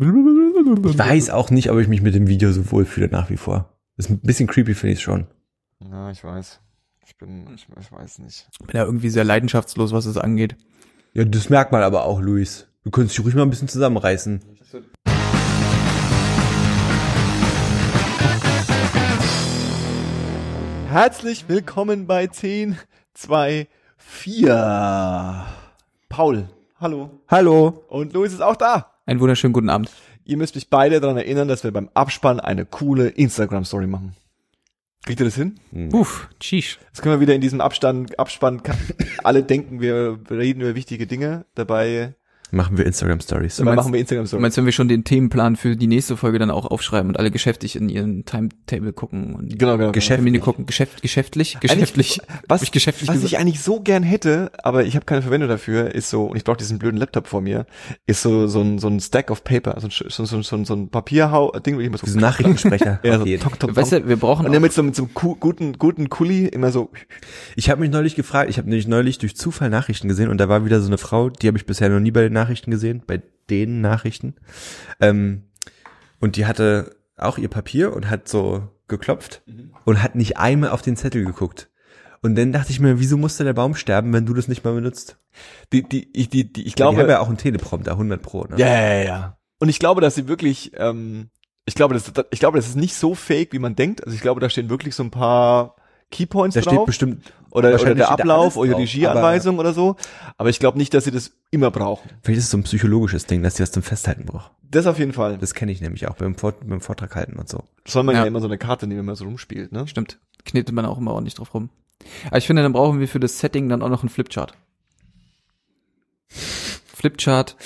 Ich weiß auch nicht, ob ich mich mit dem Video so wohlfühle nach wie vor. Ist ein bisschen creepy, finde ich schon. Ja, ich weiß. Ich bin, ich, ich weiß nicht. Bin ja irgendwie sehr leidenschaftslos, was es angeht. Ja, das merkt man aber auch, Luis. Du könntest dich ruhig mal ein bisschen zusammenreißen. Herzlich willkommen bei 10, 2, 4. Paul, hallo. Hallo. Und Luis ist auch da. Einen wunderschönen guten Abend. Ihr müsst mich beide daran erinnern, dass wir beim Abspann eine coole Instagram-Story machen. Kriegt ihr das hin? Uff, sheesh. Jetzt können wir wieder in diesem Abstand, Abspann, alle denken, wir reden über wichtige Dinge. Dabei, Machen wir Instagram Stories. meinst- machen wir Du Instagram-Story. meinst, wenn wir schon den Themenplan für die nächste Folge dann auch aufschreiben und alle geschäftlich in ihren Timetable gucken und Genau, genau. Geschäft- Termine gucken, Geschäft, geschäftlich, geschäftlich. Was, Hab ich geschäftlich was gesagt? ich eigentlich so gern hätte, aber ich habe keine Verwendung dafür, ist so, und ich brauche diesen blöden Laptop vor mir, ist so so ein, so ein Stack of Paper, so ein, so, so, so, so ein Papierhau-Ding, wo ich immer so, Diese Nachrichtensprecher. ja, so tok, tok, Weißt du, wir brauchen und dann mit so, mit so einem ku- guten, guten Kuli immer so, Ich habe mich neulich gefragt, ich habe nämlich neulich durch Zufall Nachrichten gesehen und da war wieder so eine Frau, die habe ich bisher noch nie bei den Nachrichten gesehen, bei den Nachrichten. Ähm, und die hatte auch ihr Papier und hat so geklopft und hat nicht einmal auf den Zettel geguckt. Und dann dachte ich mir, wieso musste der Baum sterben, wenn du das nicht mal benutzt? die, die, ich, die, die, ich glaube, die haben ja auch einen Teleprompter, 100 pro. Ne? Ja, ja, ja, ja. Und ich glaube, dass sie wirklich, ähm, ich glaube, das, ich glaube, das ist nicht so fake, wie man denkt. Also ich glaube, da stehen wirklich so ein paar Keypoints Da drauf. steht bestimmt, oder, oder der Ablauf oder drauf, Regieanweisung oder so. Aber ich glaube nicht, dass sie das immer brauchen. vielleicht ist es so ein psychologisches Ding, dass sie was zum Festhalten braucht. Das auf jeden Fall. Das kenne ich nämlich auch beim, Vort beim Vortrag halten und so. soll man ja. Ja. immer so eine Karte nehmen, wenn man so rumspielt, ne? stimmt, knetet man auch immer ordentlich drauf rum. Aber ich finde, dann brauchen wir für das Setting dann auch noch einen Flipchart. Flipchart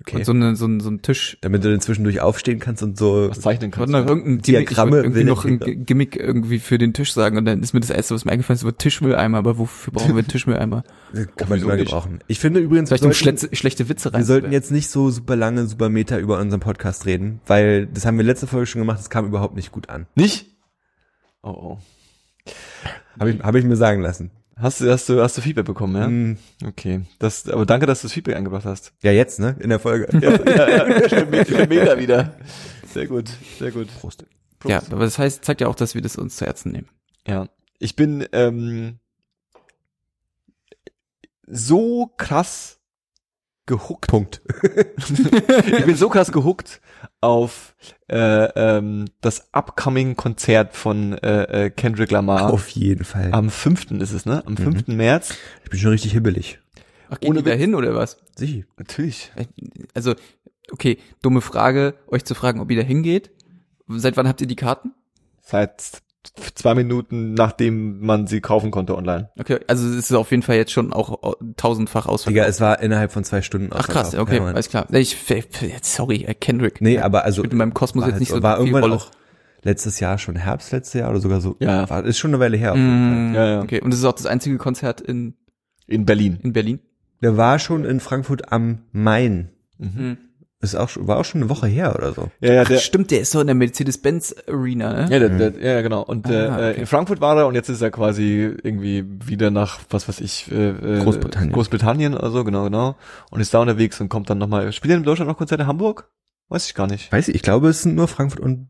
Okay. und so, eine, so, ein, so ein Tisch. Damit du dann zwischendurch aufstehen kannst und so. Was zeichnen Ich kannst. noch irgendein Gimmick, Diagramme, wollte irgendwie noch ein. G- Gimmick irgendwie für den Tisch sagen und dann ist mir das erste, was mir eingefallen ist, über Tischmülleimer, aber wofür brauchen wir einen Tischmülleimer? Kann man immer nicht? gebrauchen. Ich finde übrigens, Vielleicht wir um sollten, schlechte, schlechte Witze rein. wir sollten jetzt nicht so super lange, super Meter über unseren Podcast reden, weil das haben wir letzte Folge schon gemacht, das kam überhaupt nicht gut an. Nicht? Oh, oh. Habe ich, hab ich mir sagen lassen. Hast du, hast du, hast du Feedback bekommen, ja? Hm, Okay. Das, aber danke, dass du das Feedback eingebracht hast. Ja, jetzt, ne? In der Folge. ja, ja, ja. Meter wieder. Sehr gut, sehr gut. Prost. Prost. Ja, aber das heißt, zeigt ja auch, dass wir das uns zu Herzen nehmen. Ja, ich bin ähm, so krass gehuckt. Punkt. ich bin so krass gehuckt auf äh, ähm, das upcoming Konzert von äh, äh, Kendrick Lamar. Auf jeden Fall. Am 5. ist es, ne? Am 5. März. Ich bin schon richtig hibbelig. Ach, geht Ohne da hin oder was? Sicher. Natürlich. Also, okay, dumme Frage, euch zu fragen, ob ihr da hingeht. Seit wann habt ihr die Karten? Seit zwei Minuten, nachdem man sie kaufen konnte online. Okay, also es ist auf jeden Fall jetzt schon auch tausendfach Digga, ausverkauft. es war innerhalb von zwei Stunden Ach krass, okay, Ja, alles klar. Ich, sorry, äh, Kendrick. Nee, aber also. In meinem Kosmos war jetzt nicht halt- so War irgendwann Rolle. auch letztes Jahr schon Herbst letztes Jahr oder sogar so. Ja. War, ist schon eine Weile her. Auf jeden Fall. Mm, Ja, ja. Okay, und das ist auch das einzige Konzert in, In Berlin. in Berlin. Der war schon in Frankfurt am Main. Mhm. Ist auch war auch schon eine Woche her oder so. Ja, ja, Ach, der, stimmt, der ist so in der Mercedes-Benz Arena, ne? Ja, der, der, ja, ja, genau. Und Ah, äh, okay. in Frankfurt war er und jetzt ist er quasi irgendwie wieder nach, was weiß ich, äh, äh, Großbritannien. Großbritannien oder so, genau, genau. Und ist da unterwegs und kommt dann nochmal. Spielt er in Deutschland noch Konzerte in Hamburg? Weiß ich gar nicht. Weiß ich, ich glaube, es sind nur Frankfurt und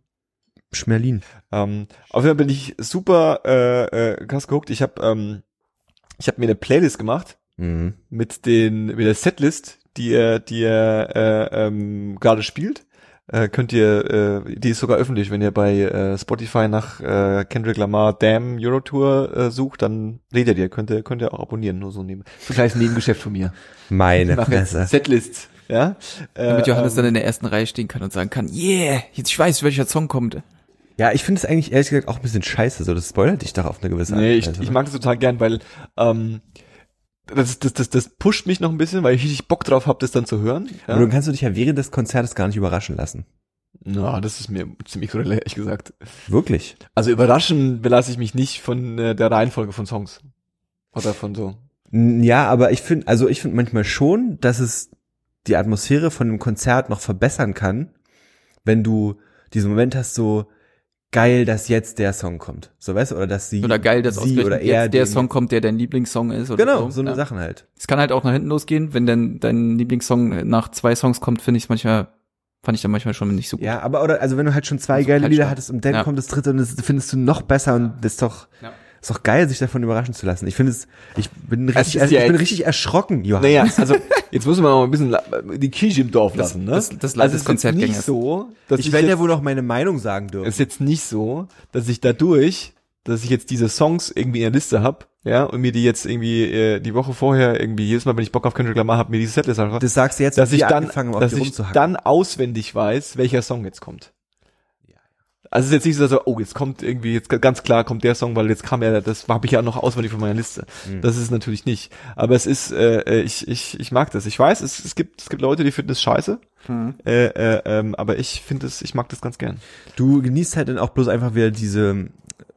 Schmerlin. Ähm, auf jeden Fall bin ich super äh, äh, krass geguckt. Ich habe ähm, ich habe mir eine Playlist gemacht Mhm. mit den mit der Setlist, die er die er äh, ähm, gerade spielt. Äh, könnt ihr, äh, die ist sogar öffentlich, wenn ihr bei äh, Spotify nach äh, Kendrick Lamar Damn Eurotour äh, sucht, dann redet ihr, könnt ihr, könnt ihr auch abonnieren, nur so neben. So ein kleines Nebengeschäft von mir. Meine Ich mache jetzt Fresse. Setlist, ja. Damit Äh, Johannes ähm, dann in der ersten Reihe stehen kann und sagen kann, yeah, jetzt ich weiß, welcher Song kommt. Ja, ich finde es eigentlich ehrlich gesagt auch ein bisschen scheiße, so das spoilert dich doch auf eine gewisse Art. Nee, ich, ich ne? mag das total gern, weil ähm, das, das, das, das pusht mich noch ein bisschen, weil ich richtig Bock drauf habe, das dann zu hören. Ja? Aber du kannst du dich ja während des Konzertes gar nicht überraschen lassen. Na, das ist mir ziemlich so ehrlich gesagt. Wirklich. Also überraschen belasse ich mich nicht von äh, der Reihenfolge von Songs. Oder von so. Ja, aber ich finde, also ich finde manchmal schon, dass es die Atmosphäre von einem Konzert noch verbessern kann, wenn du diesen Moment hast, so geil, dass jetzt der Song kommt. So weißt du, oder dass sie Oder geil, dass sie oder er jetzt der Song kommt, der dein Lieblingssong ist. Oder Genau, so eine ja. Sachen halt. Es kann halt auch nach hinten losgehen, wenn dann dein Lieblingssong nach zwei Songs kommt, finde ich es manchmal fand ich dann manchmal schon nicht so gut. Ja, aber oder also wenn du halt schon zwei Also geile Lieder hattest und dann Ja. kommt das dritte und das findest du noch besser und das ist doch Ja. Ist doch geil, sich davon überraschen zu lassen. Ich finde es, ich bin richtig, also ja ich bin richtig erschrocken, Johann. Naja, also jetzt muss man mal ein bisschen la- die Kirche im Dorf lassen, ne? das- das Leid also des es ist Konzertgängers. nicht so, dass ich werde ja wohl noch meine Meinung sagen dürfen. es ist jetzt nicht so, dass ich dadurch, dass ich jetzt diese Songs irgendwie in der Liste hab, ja, und mir die jetzt irgendwie äh, die Woche vorher irgendwie jedes Mal, wenn ich Bock auf Kendrick Lamar habe, mir diese Setlist einfach, Das sagst du jetzt, dass ich wir dann, dass ich dann auswendig weiß, welcher Song jetzt kommt. Also es ist jetzt nicht so, dass, oh, jetzt kommt irgendwie, jetzt ganz klar kommt der Song, weil jetzt kam ja, das habe ich ja noch auswendig von meiner Liste. Mhm. Das ist es natürlich nicht. Aber es ist, äh, äh, ich, ich, ich mag das. Ich weiß, es, es gibt, es gibt Leute, die finden es scheiße. Mhm. Äh, äh, ähm, aber ich finde es, ich mag das ganz gern. Du genießt halt dann auch bloß einfach wieder diese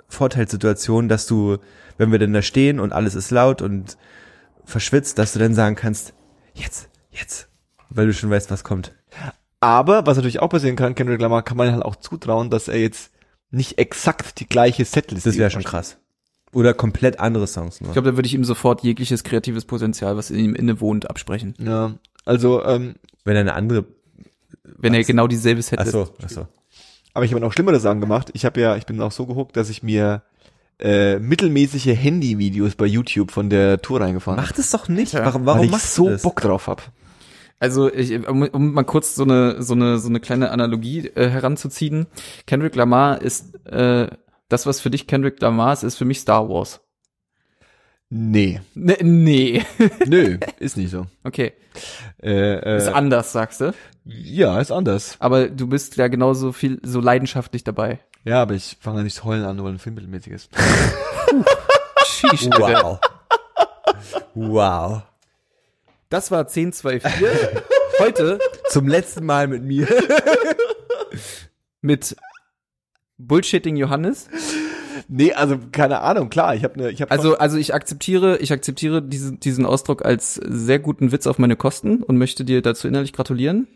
Vorteilssituation, dass du, wenn wir denn da stehen und alles ist laut und verschwitzt, dass du dann sagen kannst, jetzt, jetzt, weil du schon weißt, was kommt. Aber was natürlich auch passieren kann, Kendrick Lamar kann man halt auch zutrauen, dass er jetzt nicht exakt die gleiche Setlist Das wäre schon krass. Oder komplett andere Songs nur. Ich glaube, da würde ich ihm sofort jegliches kreatives Potenzial, was in ihm inne wohnt, absprechen. Ja, also ähm, Wenn er eine andere, Wenn er genau dieselbe Setlist ach so, ach so. Aber ich habe noch schlimmere Sachen gemacht. Ich habe ja, ich bin auch so gehuckt, dass ich mir äh, mittelmäßige Handy-Videos bei YouTube von der Tour reingefahren Mach das doch nicht. Ja. Warum, weil warum ich machst so du das? Bock drauf hab. Also ich, um, um mal kurz so eine so eine so eine kleine Analogie äh, heranzuziehen. Kendrick Lamar ist äh, das, was für dich Kendrick Lamar ist, ist für mich Star Wars. Nee. Ne, nee. Nö, ist nicht so. Okay. Äh, Ist äh, anders, sagst du. ja, ist anders. Aber du bist ja genauso viel so leidenschaftlich dabei. Ja, aber ich fange ja nicht zu heulen an, nur weil ein Film mittelmäßig ist. Wow. wow. Das war 1024. Heute Zum letzten Mal mit mir. mit Bullshitting Johannes. Nee, also keine Ahnung, klar, ich habe ne, ich habe Also, also ich akzeptiere, ich akzeptiere diesen, diesen Ausdruck als sehr guten Witz auf meine Kosten und möchte dir dazu innerlich gratulieren.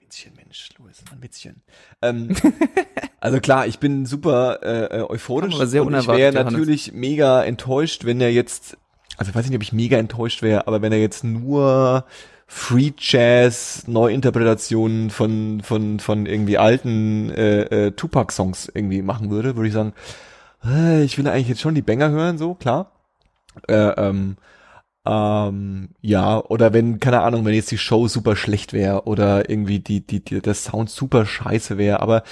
Witzchen, Mensch, Louis, ein Witzchen. Ähm, also klar, ich bin super äh, äh, euphorisch. Aber sehr und ich unerwartet, wäre natürlich mega enttäuscht, wenn er jetzt, also ich weiß nicht, ob ich mega enttäuscht wäre, aber wenn er jetzt nur Free Jazz Neuinterpretationen von von von irgendwie alten äh, äh, Tupac Songs irgendwie machen würde, würde ich sagen, äh, ich will eigentlich jetzt schon die Banger hören, so klar. Äh, ähm, ähm, ja, oder wenn, keine Ahnung, wenn jetzt die Show super schlecht wäre oder irgendwie die, die, die, der Sound super scheiße wäre, aber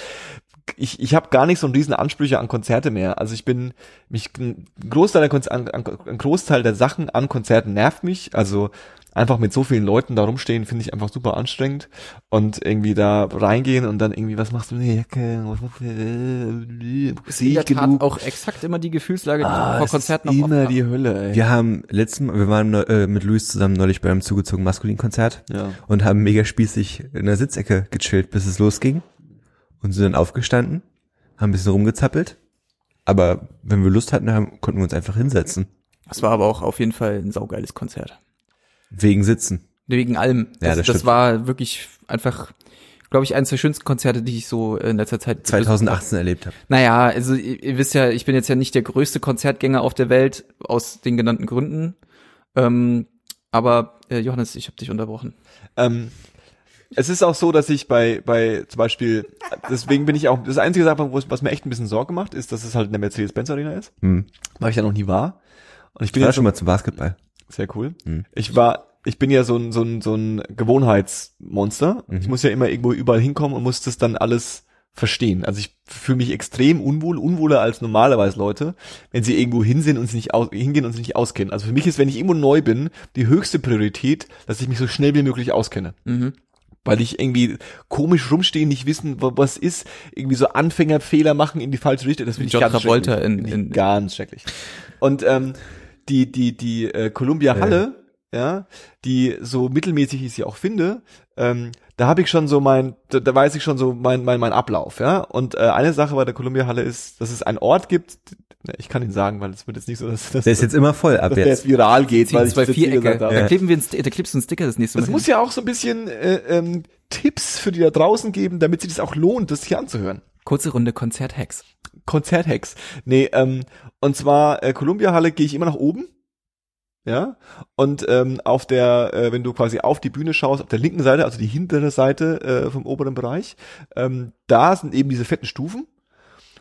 ich, ich habe gar nicht so einen riesen Ansprüche an Konzerte mehr. Also ich bin, mich, ein Großteil der, Konz an, an, ein Großteil der Sachen an Konzerten nervt mich. Also einfach mit so vielen Leuten da rumstehen, finde ich einfach super anstrengend. Und irgendwie da reingehen und dann irgendwie, was machst du mit der Jacke? Was machst du? Äh, Ist Sehe in ich der Tat genug? auch exakt immer die Gefühlslage, die Ah, vor Konzerten ist immer die Hölle, ey. Wir haben letzten Mal, wir waren äh, mit Luis zusammen neulich beim zugezogenen Maskulin-Konzert Ja. und haben mega spießig in der Sitzecke gechillt, bis es losging. Und sind dann aufgestanden, haben ein bisschen rumgezappelt. Aber wenn wir Lust hatten, haben, konnten wir uns einfach hinsetzen. Das war aber auch auf jeden Fall ein saugeiles Konzert. Wegen Sitzen. Wegen allem. Ja, Das, das das stimmt. war wirklich einfach, glaube ich, eines der schönsten Konzerte, die ich so in letzter Zeit 2018 erlebt habe. Naja, also ihr, ihr wisst ja, ich bin jetzt ja nicht der größte Konzertgänger auf der Welt, aus den genannten Gründen. Ähm, aber äh, Johannes, ich habe dich unterbrochen. Ähm, es ist auch so, dass ich bei, bei zum Beispiel, deswegen bin ich auch, das einzige Sache, wo es- was mir echt ein bisschen Sorge macht, ist, dass es halt in der Mercedes-Benz Arena ist, Hm. weil ich da noch nie war. Und ich bin Ich war jetzt schon mal zum Basketball. sehr cool. Hm. Ich war, ich bin ja so ein, so ein, so ein Gewohnheitsmonster. Mhm. Ich muss ja immer irgendwo überall hinkommen und muss das dann alles verstehen. Also ich fühle mich extrem unwohl, unwohler als normalerweise Leute, wenn sie irgendwo hin sind und sie nicht aus, hingehen und sich nicht auskennen. Also für mich ist, wenn ich irgendwo neu bin, die höchste Priorität, dass ich mich so schnell wie möglich auskenne Mhm. Weil ich irgendwie komisch rumstehen, nicht wissen, wa- was ist, irgendwie so Anfängerfehler machen in die falsche Richtung. Das finde ich John ganz Travolta schrecklich. in- in- ganz schrecklich. Und ähm, die die die äh, Columbia Halle, ja, die so mittelmäßig ich sie auch finde, ähm, da habe ich schon so mein, da, da weiß ich schon so mein mein mein Ablauf, ja. Und äh, eine Sache bei der Columbia Halle ist, dass es einen Ort gibt. ne, Ich kann ihn sagen, weil es wird jetzt nicht so, dass, dass, Der ist jetzt immer voll ab dass der jetzt. jetzt viral geht, weil ich zwei jetzt gesagt habe. Da kleben wir einen, da klebst du einen Sticker das nächste Mal. Es muss ja auch so ein bisschen äh, ähm, Tipps für die da draußen geben, damit sich das auch lohnt, das hier anzuhören. Kurze Runde Konzerthacks. Konzerthacks. Nee, ähm, und zwar äh, Columbia Halle gehe ich immer nach oben. Ja. Und ähm, auf der, äh, wenn du quasi auf die Bühne schaust, auf der linken Seite, also die hintere Seite äh, vom oberen Bereich, ähm, da sind eben diese fetten Stufen.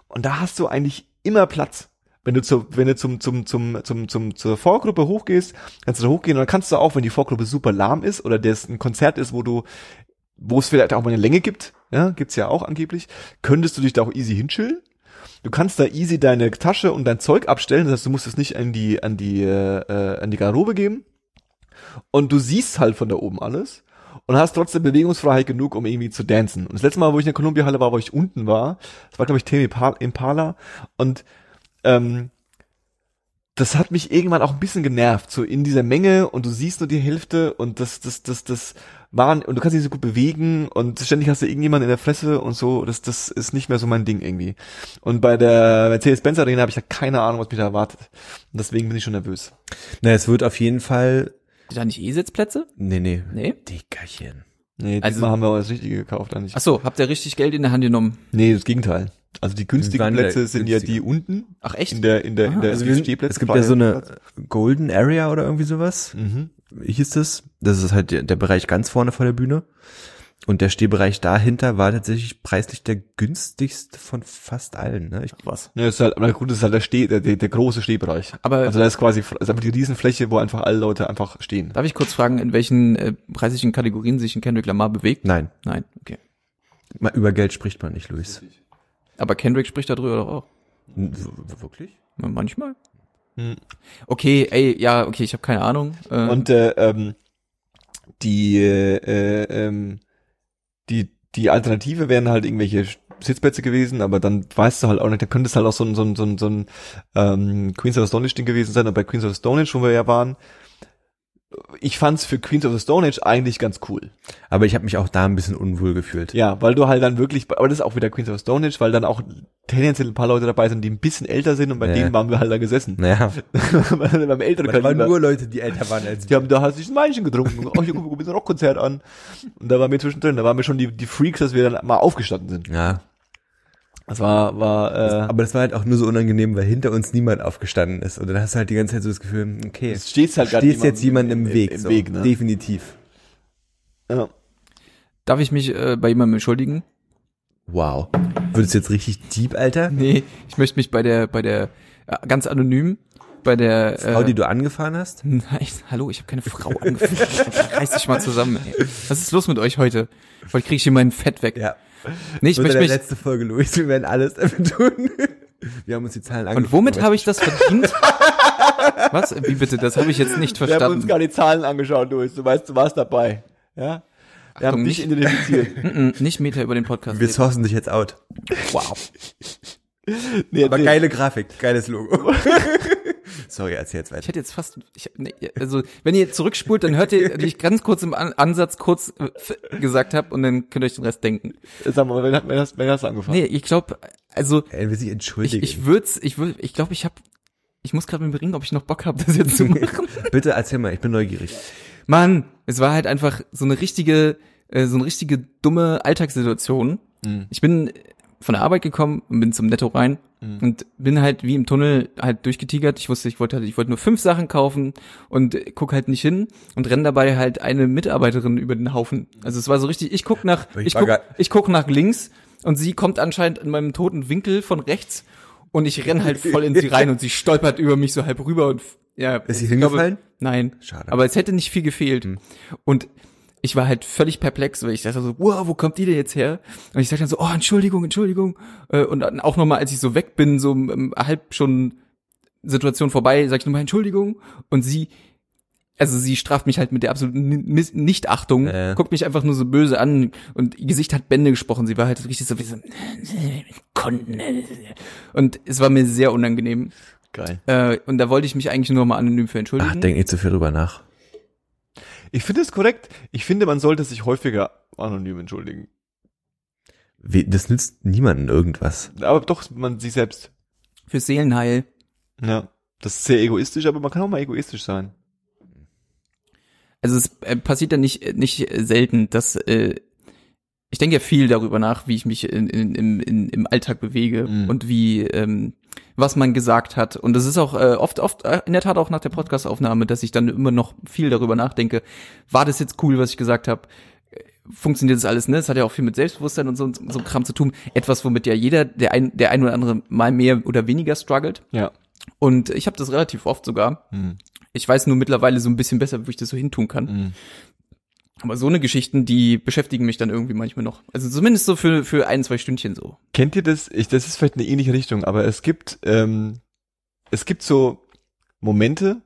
Und da hast du eigentlich immer Platz. Wenn du, zu, wenn du zum, zum, zum, zum, zum, zur Vorgruppe hochgehst, kannst du da hochgehen und dann kannst du auch, wenn die Vorgruppe super lahm ist oder das ein Konzert ist, wo du, wo es vielleicht auch mal eine Länge gibt, ja, gibt's ja auch angeblich, könntest du dich da auch easy hinchillen. Du kannst da easy deine Tasche und dein Zeug abstellen, das heißt, du musst es nicht an die, an die, äh, an die Garderobe geben. Und du siehst halt von da oben alles und hast trotzdem Bewegungsfreiheit genug, um irgendwie zu dancen. Und das letzte Mal, wo ich in der Columbia Halle war, wo ich unten war, das war, glaube ich, Tame Impala und ähm, das hat mich irgendwann auch ein bisschen genervt, so in dieser Menge und du siehst nur die Hälfte und das, das, das, das waren, und du kannst dich so gut bewegen und ständig hast du irgendjemanden in der Fresse und so, das, das ist nicht mehr so mein Ding irgendwie. Und bei der Mercedes-Benz Arena habe ich ja keine Ahnung, was mich da erwartet. Und deswegen bin ich schon nervös. Na, es wird auf jeden Fall, Da nicht E-Sitzplätze? nee, nee, Nee? Dickerchen. Nee, Also- diesmal haben wir auch das Richtige gekauft eigentlich. Ach so, habt ihr richtig Geld in der Hand genommen? Nee, das Gegenteil. Also die günstigen waren Plätze sind ja günstige. die unten Ach echt? in der in der in Ah, der Also Stehplätze. es gibt ja so eine Golden Area oder irgendwie sowas. Mhm. Hieß es. Das ist halt der, der Bereich ganz vorne vor der Bühne. Und der Stehbereich dahinter war tatsächlich preislich der günstigste von fast allen. Ne? Ich, Was? Ja, ist halt, aber gut, das ist halt der, Steh, der, der, der große Stehbereich. Aber Also da ist quasi ist einfach die Riesenfläche, wo einfach alle Leute einfach stehen. darf ich kurz fragen, in welchen äh, preislichen Kategorien sich ein Kendrick Lamar bewegt? nein, Nein, okay. mal über Geld spricht man nicht, Luis. Aber Kendrick spricht darüber doch auch. W- Wirklich? Na, Manchmal. Hm. Okay, ey, ja, okay, ich habe keine Ahnung. Äh, Und äh, ähm, die äh, ähm, die die Alternative wären halt irgendwelche Sitzplätze gewesen, aber dann weißt du halt auch nicht, dann könnte es halt auch so ein so ein so ein, so ein ähm, Queens of the Stone Age Ding gewesen sein. Und bei Queens of the Stone Age, wo wir ja waren, ich fand's für Queens of the Stone Age eigentlich ganz cool. Aber ich habe mich auch da ein bisschen unwohl gefühlt. Ja, weil du halt dann wirklich, aber das ist auch wieder Queens of the Stone Age, weil dann auch tendenziell ein paar Leute dabei sind, die ein bisschen älter sind und bei Ja. denen waren wir halt da gesessen. Naja, Beim älteren das waren nur Leute, die älter waren als Die haben da halt sich ein Weinchen getrunken. Oh, hier guck mal, ein Rockkonzert an. Und da waren wir zwischendrin, da waren wir schon die, die Freaks, dass wir dann mal aufgestanden sind. Ja, Das war, war, äh, aber das war halt auch nur so unangenehm, weil hinter uns niemand aufgestanden ist. Und dann hast du halt die ganze Zeit so das Gefühl, okay, es steht halt grad stehst jetzt jemand im, Weg. Im, so. Weg, ne? Definitiv. Ja. darf ich mich äh, bei jemandem entschuldigen? Wow. Würdest du jetzt richtig deep, Alter? Nee, ich möchte mich bei der, bei der, äh, ganz anonym, bei der, Frau, äh, die du angefahren hast? Nein, hallo, ich habe keine Frau angefangen. Reiß dich mal zusammen, ey. Was ist los mit euch heute? Heute kriege ich hier mein Fett weg. Ja. Nee, ich möchte der mich. letzte Folge, Luis. Wir werden alles dafür tun. Wir haben uns die Zahlen angeguckt. Und womit habe ich das verdient? Was? Wie bitte? Das habe ich jetzt nicht Wir haben uns verstanden. gar die Zahlen angeschaut, Luis. Du weißt, du warst dabei. Ja? Wir haben Achtung, dich nicht- identifiziert. Nicht Meter über den Podcast. Wir reden. sourcen dich jetzt out. wow. Nee, Aber nee. geile Grafik, geiles Logo. Sorry, erzähl jetzt Ich weiter. hätte jetzt fast, ich, nee, also wenn ihr zurückspult, dann hört ihr, wie ich ganz kurz im An Ansatz kurz äh, gesagt habe und dann könnt ihr euch den Rest denken. Sag mal, wer hat, wer hat, wer hat angefangen? Nee, ich glaube, also Er will sich ich, entschuldigen. ich würd's, ich würd, ich glaube, ich habe, ich muss gerade mit mir ringen, ob ich noch Bock habe, das jetzt zu machen. Bitte erzähl mal, ich bin neugierig. Mann, es war halt einfach so eine richtige, äh, so eine richtige dumme Alltagssituation. Mhm. Ich bin von der Arbeit gekommen und bin zum Netto rein und bin halt wie im Tunnel halt durchgetigert. Ich wusste, ich wollte halt, ich wollte nur fünf Sachen kaufen und guck halt nicht hin und renn dabei halt eine Mitarbeiterin über den Haufen. Also es war so richtig, ich guck nach, Ich ich, guck, ich guck nach links und sie kommt anscheinend in meinem toten Winkel von rechts und ich renn halt voll in sie rein und sie stolpert über mich so halb rüber und ja. Ist sie ich glaube- hingefallen? Nein. Schade. Aber es hätte nicht viel gefehlt. Und ich war halt völlig perplex, weil ich dachte so, wow, wo kommt die denn jetzt her? Und ich sagte dann so, oh, Entschuldigung, Entschuldigung. Äh, Und dann auch nochmal, als ich so weg bin, so halb schon Situation vorbei, sag ich nochmal Entschuldigung. Und sie, also sie straft mich halt mit der absoluten Nichtachtung, Äh. guckt mich einfach nur so böse an und ihr Gesicht hat Bände gesprochen. Sie war halt richtig so wie so, Kunden. Und es war mir sehr unangenehm. Geil. Äh, und da wollte ich mich eigentlich nur mal anonym für entschuldigen. Ach, denk nicht zu viel drüber nach. Ich finde es korrekt. Ich finde, man sollte sich häufiger anonym entschuldigen. Wie, das nützt niemandem irgendwas. Aber doch, man sich selbst. Fürs Seelenheil. Ja. Das ist sehr egoistisch, aber man kann auch mal egoistisch sein. Also es äh, passiert ja nicht, nicht selten, dass äh, ich denke ja viel darüber nach, wie ich mich in, in, im, in, im Alltag bewege Mhm. und wie, ähm, was man gesagt hat. Und das ist auch äh, oft, oft äh, in der Tat auch nach der Podcastaufnahme, dass ich dann immer noch viel darüber nachdenke. War das jetzt cool, was ich gesagt habe? Funktioniert das alles, ne? Das hat ja auch viel mit Selbstbewusstsein und so, so Kram zu tun. Etwas, womit ja jeder, der ein, der ein oder andere mal mehr oder weniger struggelt. Ja. Und ich habe das relativ oft sogar. Hm. Ich weiß nur mittlerweile so ein bisschen besser, wo ich das so hintun kann. Hm. Aber so eine Geschichten, die beschäftigen mich dann irgendwie manchmal noch. Also zumindest so für, für ein, zwei Stündchen so. Kennt ihr das? Ich, das ist vielleicht eine ähnliche Richtung, aber es gibt, ähm, es gibt so Momente,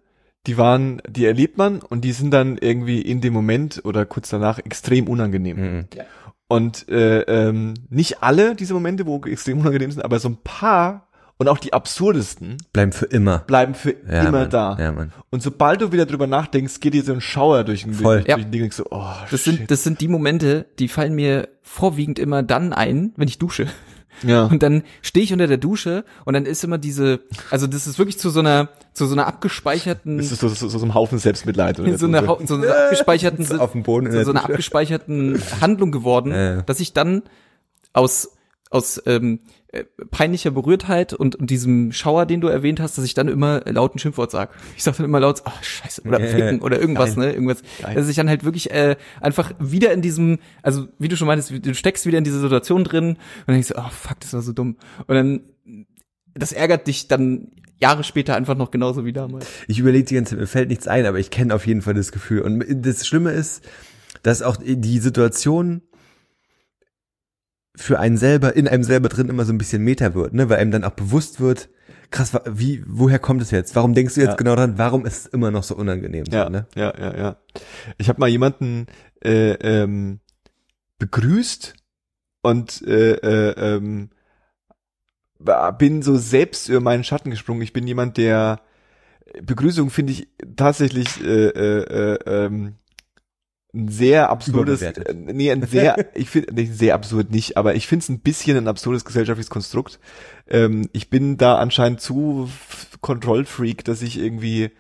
die waren, die erlebt man und die sind dann irgendwie in dem Moment oder kurz danach extrem unangenehm. Mhm. Und äh, ähm, nicht alle diese Momente, wo extrem unangenehm sind, aber so ein paar und auch die absurdesten Bleiben für immer. bleiben für Ja, immer Mann. da. Ja, Mann. Und sobald du wieder drüber nachdenkst, geht dir so ein Schauer durch den, Voll. durch, Ja. durch den Ding, du, oh, Das shit. sind, das sind die Momente, die fallen mir vorwiegend immer dann ein, wenn ich dusche. ja. Und dann stehe ich unter der Dusche und dann ist immer diese, also das ist wirklich zu so einer, zu so einer abgespeicherten, Das ist so, so, so, so ein Haufen Selbstmitleid. Oder so einer, Hau- so einer abgespeicherten, Auf dem Boden in so, so einer abgespeicherten Handlung geworden, Ja, ja. dass ich dann aus aus ähm, äh, peinlicher Berührtheit und, und diesem Schauer, den du erwähnt hast, dass ich dann immer laut ein Schimpfwort sag. Ich sag dann immer laut, ach scheiße, oder ficken oder irgendwas, geil. ne, irgendwas. Geil. Dass ich dann halt wirklich äh, einfach wieder in diesem, also wie du schon meintest, du steckst wieder in diese Situation drin und dann denkst du, oh fuck, das war so dumm. Und dann, das ärgert dich dann Jahre später einfach noch genauso wie damals. Ich überlege die ganze Zeit, mir fällt nichts ein, aber ich kenne auf jeden Fall das Gefühl. Und das Schlimme ist, dass auch die Situation für einen selber, in einem selber drin immer so ein bisschen Meta wird, ne, weil einem dann auch bewusst wird, krass, wie, woher kommt es jetzt? Warum denkst du jetzt Ja. genau dran? Warum ist es immer noch so unangenehm? Ja, So, ne? ja, ja, ja. Ich habe mal jemanden äh, ähm, begrüßt und äh, äh, ähm, bin so selbst über meinen Schatten gesprungen. Ich bin jemand, der Begrüßung finde ich tatsächlich äh, äh, äh, ähm, ein sehr absurdes, äh, nee, ein sehr, ich finde, nee, sehr absurd nicht, aber ich finde es ein bisschen ein absurdes gesellschaftliches Konstrukt. Ähm, ich bin da anscheinend zu Kontrollfreak, dass ich irgendwie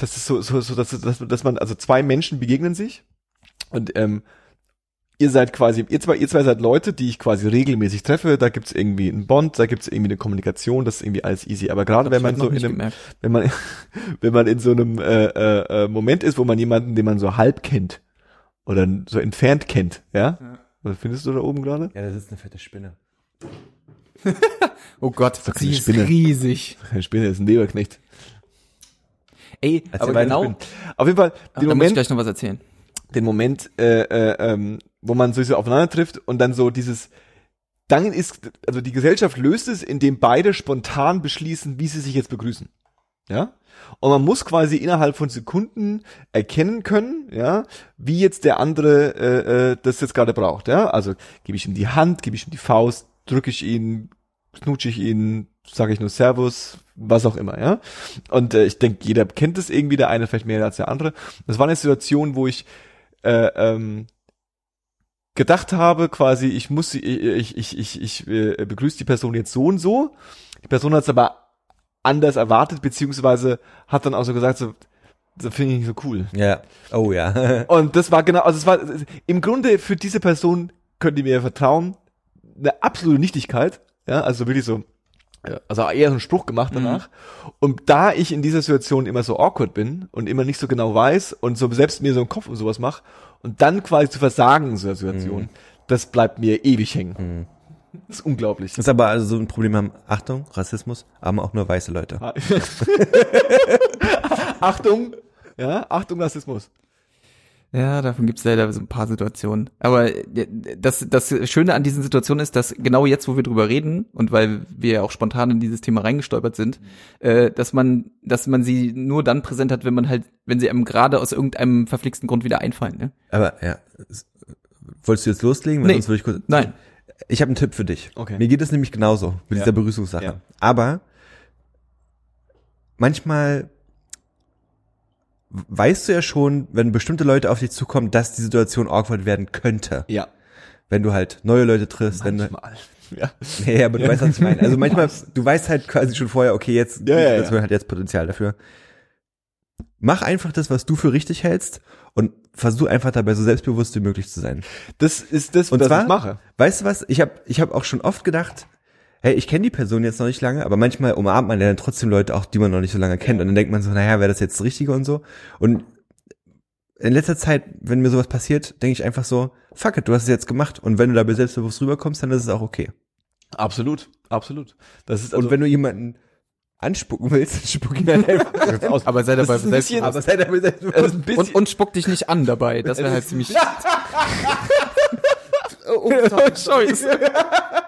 das ist so, so, so dass, dass, dass man, also zwei Menschen begegnen sich und ähm, ihr seid quasi, ihr zwei, ihr zwei seid Leute, die ich quasi regelmäßig treffe, da gibt's irgendwie einen Bond, da gibt's irgendwie eine Kommunikation, das ist irgendwie alles easy. Aber gerade wenn man so in einem, gemerkt. wenn man, wenn man in so einem äh, äh, äh, Moment ist, wo man jemanden, den man so halb kennt oder so entfernt kennt, ja? Was findest du da oben gerade? Ja, das ist eine fette Spinne. Oh Gott, doch keine sie ist Spinne. riesig. Eine Spinne ist ein Leberknecht. Ey, Erzähl aber genau. Auf jeden Fall, Ach, den da muss ich Moment, gleich noch was erzählen. den Moment, äh, äh, ähm, wo man so aufeinander trifft und dann so dieses, dann ist, also die Gesellschaft löst es, indem beide spontan beschließen, wie sie sich jetzt begrüßen. Ja? Und man muss quasi innerhalb von Sekunden erkennen können, ja, wie jetzt der andere äh, äh, das jetzt gerade braucht. Ja? Also gebe ich ihm die Hand, gebe ich ihm die Faust, drücke ich ihn, knutsche ich ihn, sage ich nur Servus, was auch immer, ja. Und äh, ich denke, jeder kennt es irgendwie, der eine vielleicht mehr als der andere. Das war eine Situation, wo ich äh, ähm, gedacht habe, quasi, ich muss, sie- ich, ich, ich, ich äh, begrüße die Person jetzt so und so. Die Person hat es aber anders erwartet, beziehungsweise hat dann auch so gesagt, so, das finde ich nicht so cool. Ja. Oh ja. Und das war genau, also es war im Grunde für diese Person könnt ihr mir vertrauen, eine absolute Nichtigkeit, ja, also wirklich so, also eher so einen Spruch gemacht danach. Und da ich in dieser Situation immer so awkward bin und immer nicht so genau weiß und so selbst mir so einen Kopf um sowas mache und dann quasi zu versagen in so einer Situation, das bleibt mir ewig hängen. Das ist unglaublich. Das ist aber also so ein Problem haben, Achtung, Rassismus, aber auch nur weiße Leute. Achtung, ja, Achtung Rassismus. Ja, davon gibt's leider so ein paar Situationen. Aber äh, das, das Schöne an diesen Situationen ist, dass genau jetzt, wo wir drüber reden und weil wir ja auch spontan in dieses Thema reingestolpert sind, äh, dass man, dass man sie nur dann präsent hat, wenn man halt, wenn sie einem gerade aus irgendeinem verflixten Grund wieder einfallen. Ne? Aber ja, es- wolltest du jetzt loslegen? Nee. sonst würde ich kurz, Nein. Ich habe einen Tipp für dich. Okay. Mir geht es nämlich genauso mit Ja. dieser Begrüßungssache. Ja. Aber manchmal weißt du ja schon, wenn bestimmte Leute auf dich zukommen, dass die Situation awkward werden könnte. Ja. Wenn du halt neue Leute triffst, wenn du, Manchmal. Ja. ja, ja, aber du weißt, was ich meine. Also manchmal, du weißt halt quasi schon vorher, okay, jetzt, Ja, ja, das ja. hat jetzt Potenzial dafür. Mach einfach das, was du für richtig hältst und versuch einfach dabei so selbstbewusst wie möglich zu sein. Das ist das, Und was zwar, ich mache. weißt du was? Ich habe ich hab auch schon oft gedacht, hey, ich kenne die Person jetzt noch nicht lange, aber manchmal umarmt man ja dann trotzdem Leute auch, die man noch nicht so lange kennt. Und dann denkt man so, naja, wäre das jetzt das Richtige und so. Und in letzter Zeit, wenn mir sowas passiert, denke ich einfach so, fuck it, du hast es jetzt gemacht. Und wenn du dabei selbstbewusst rüberkommst, dann ist es auch okay. Absolut, absolut. Das ist also, und wenn du jemanden anspucken willst, dann spuck ihn halt einfach aus. Aber sei dabei selbst. Aber sei dabei selbstbewusst. ein bisschen, Und, und spuck dich nicht an dabei. Das wäre halt ziemlich. Oh, Oh, Scheiße.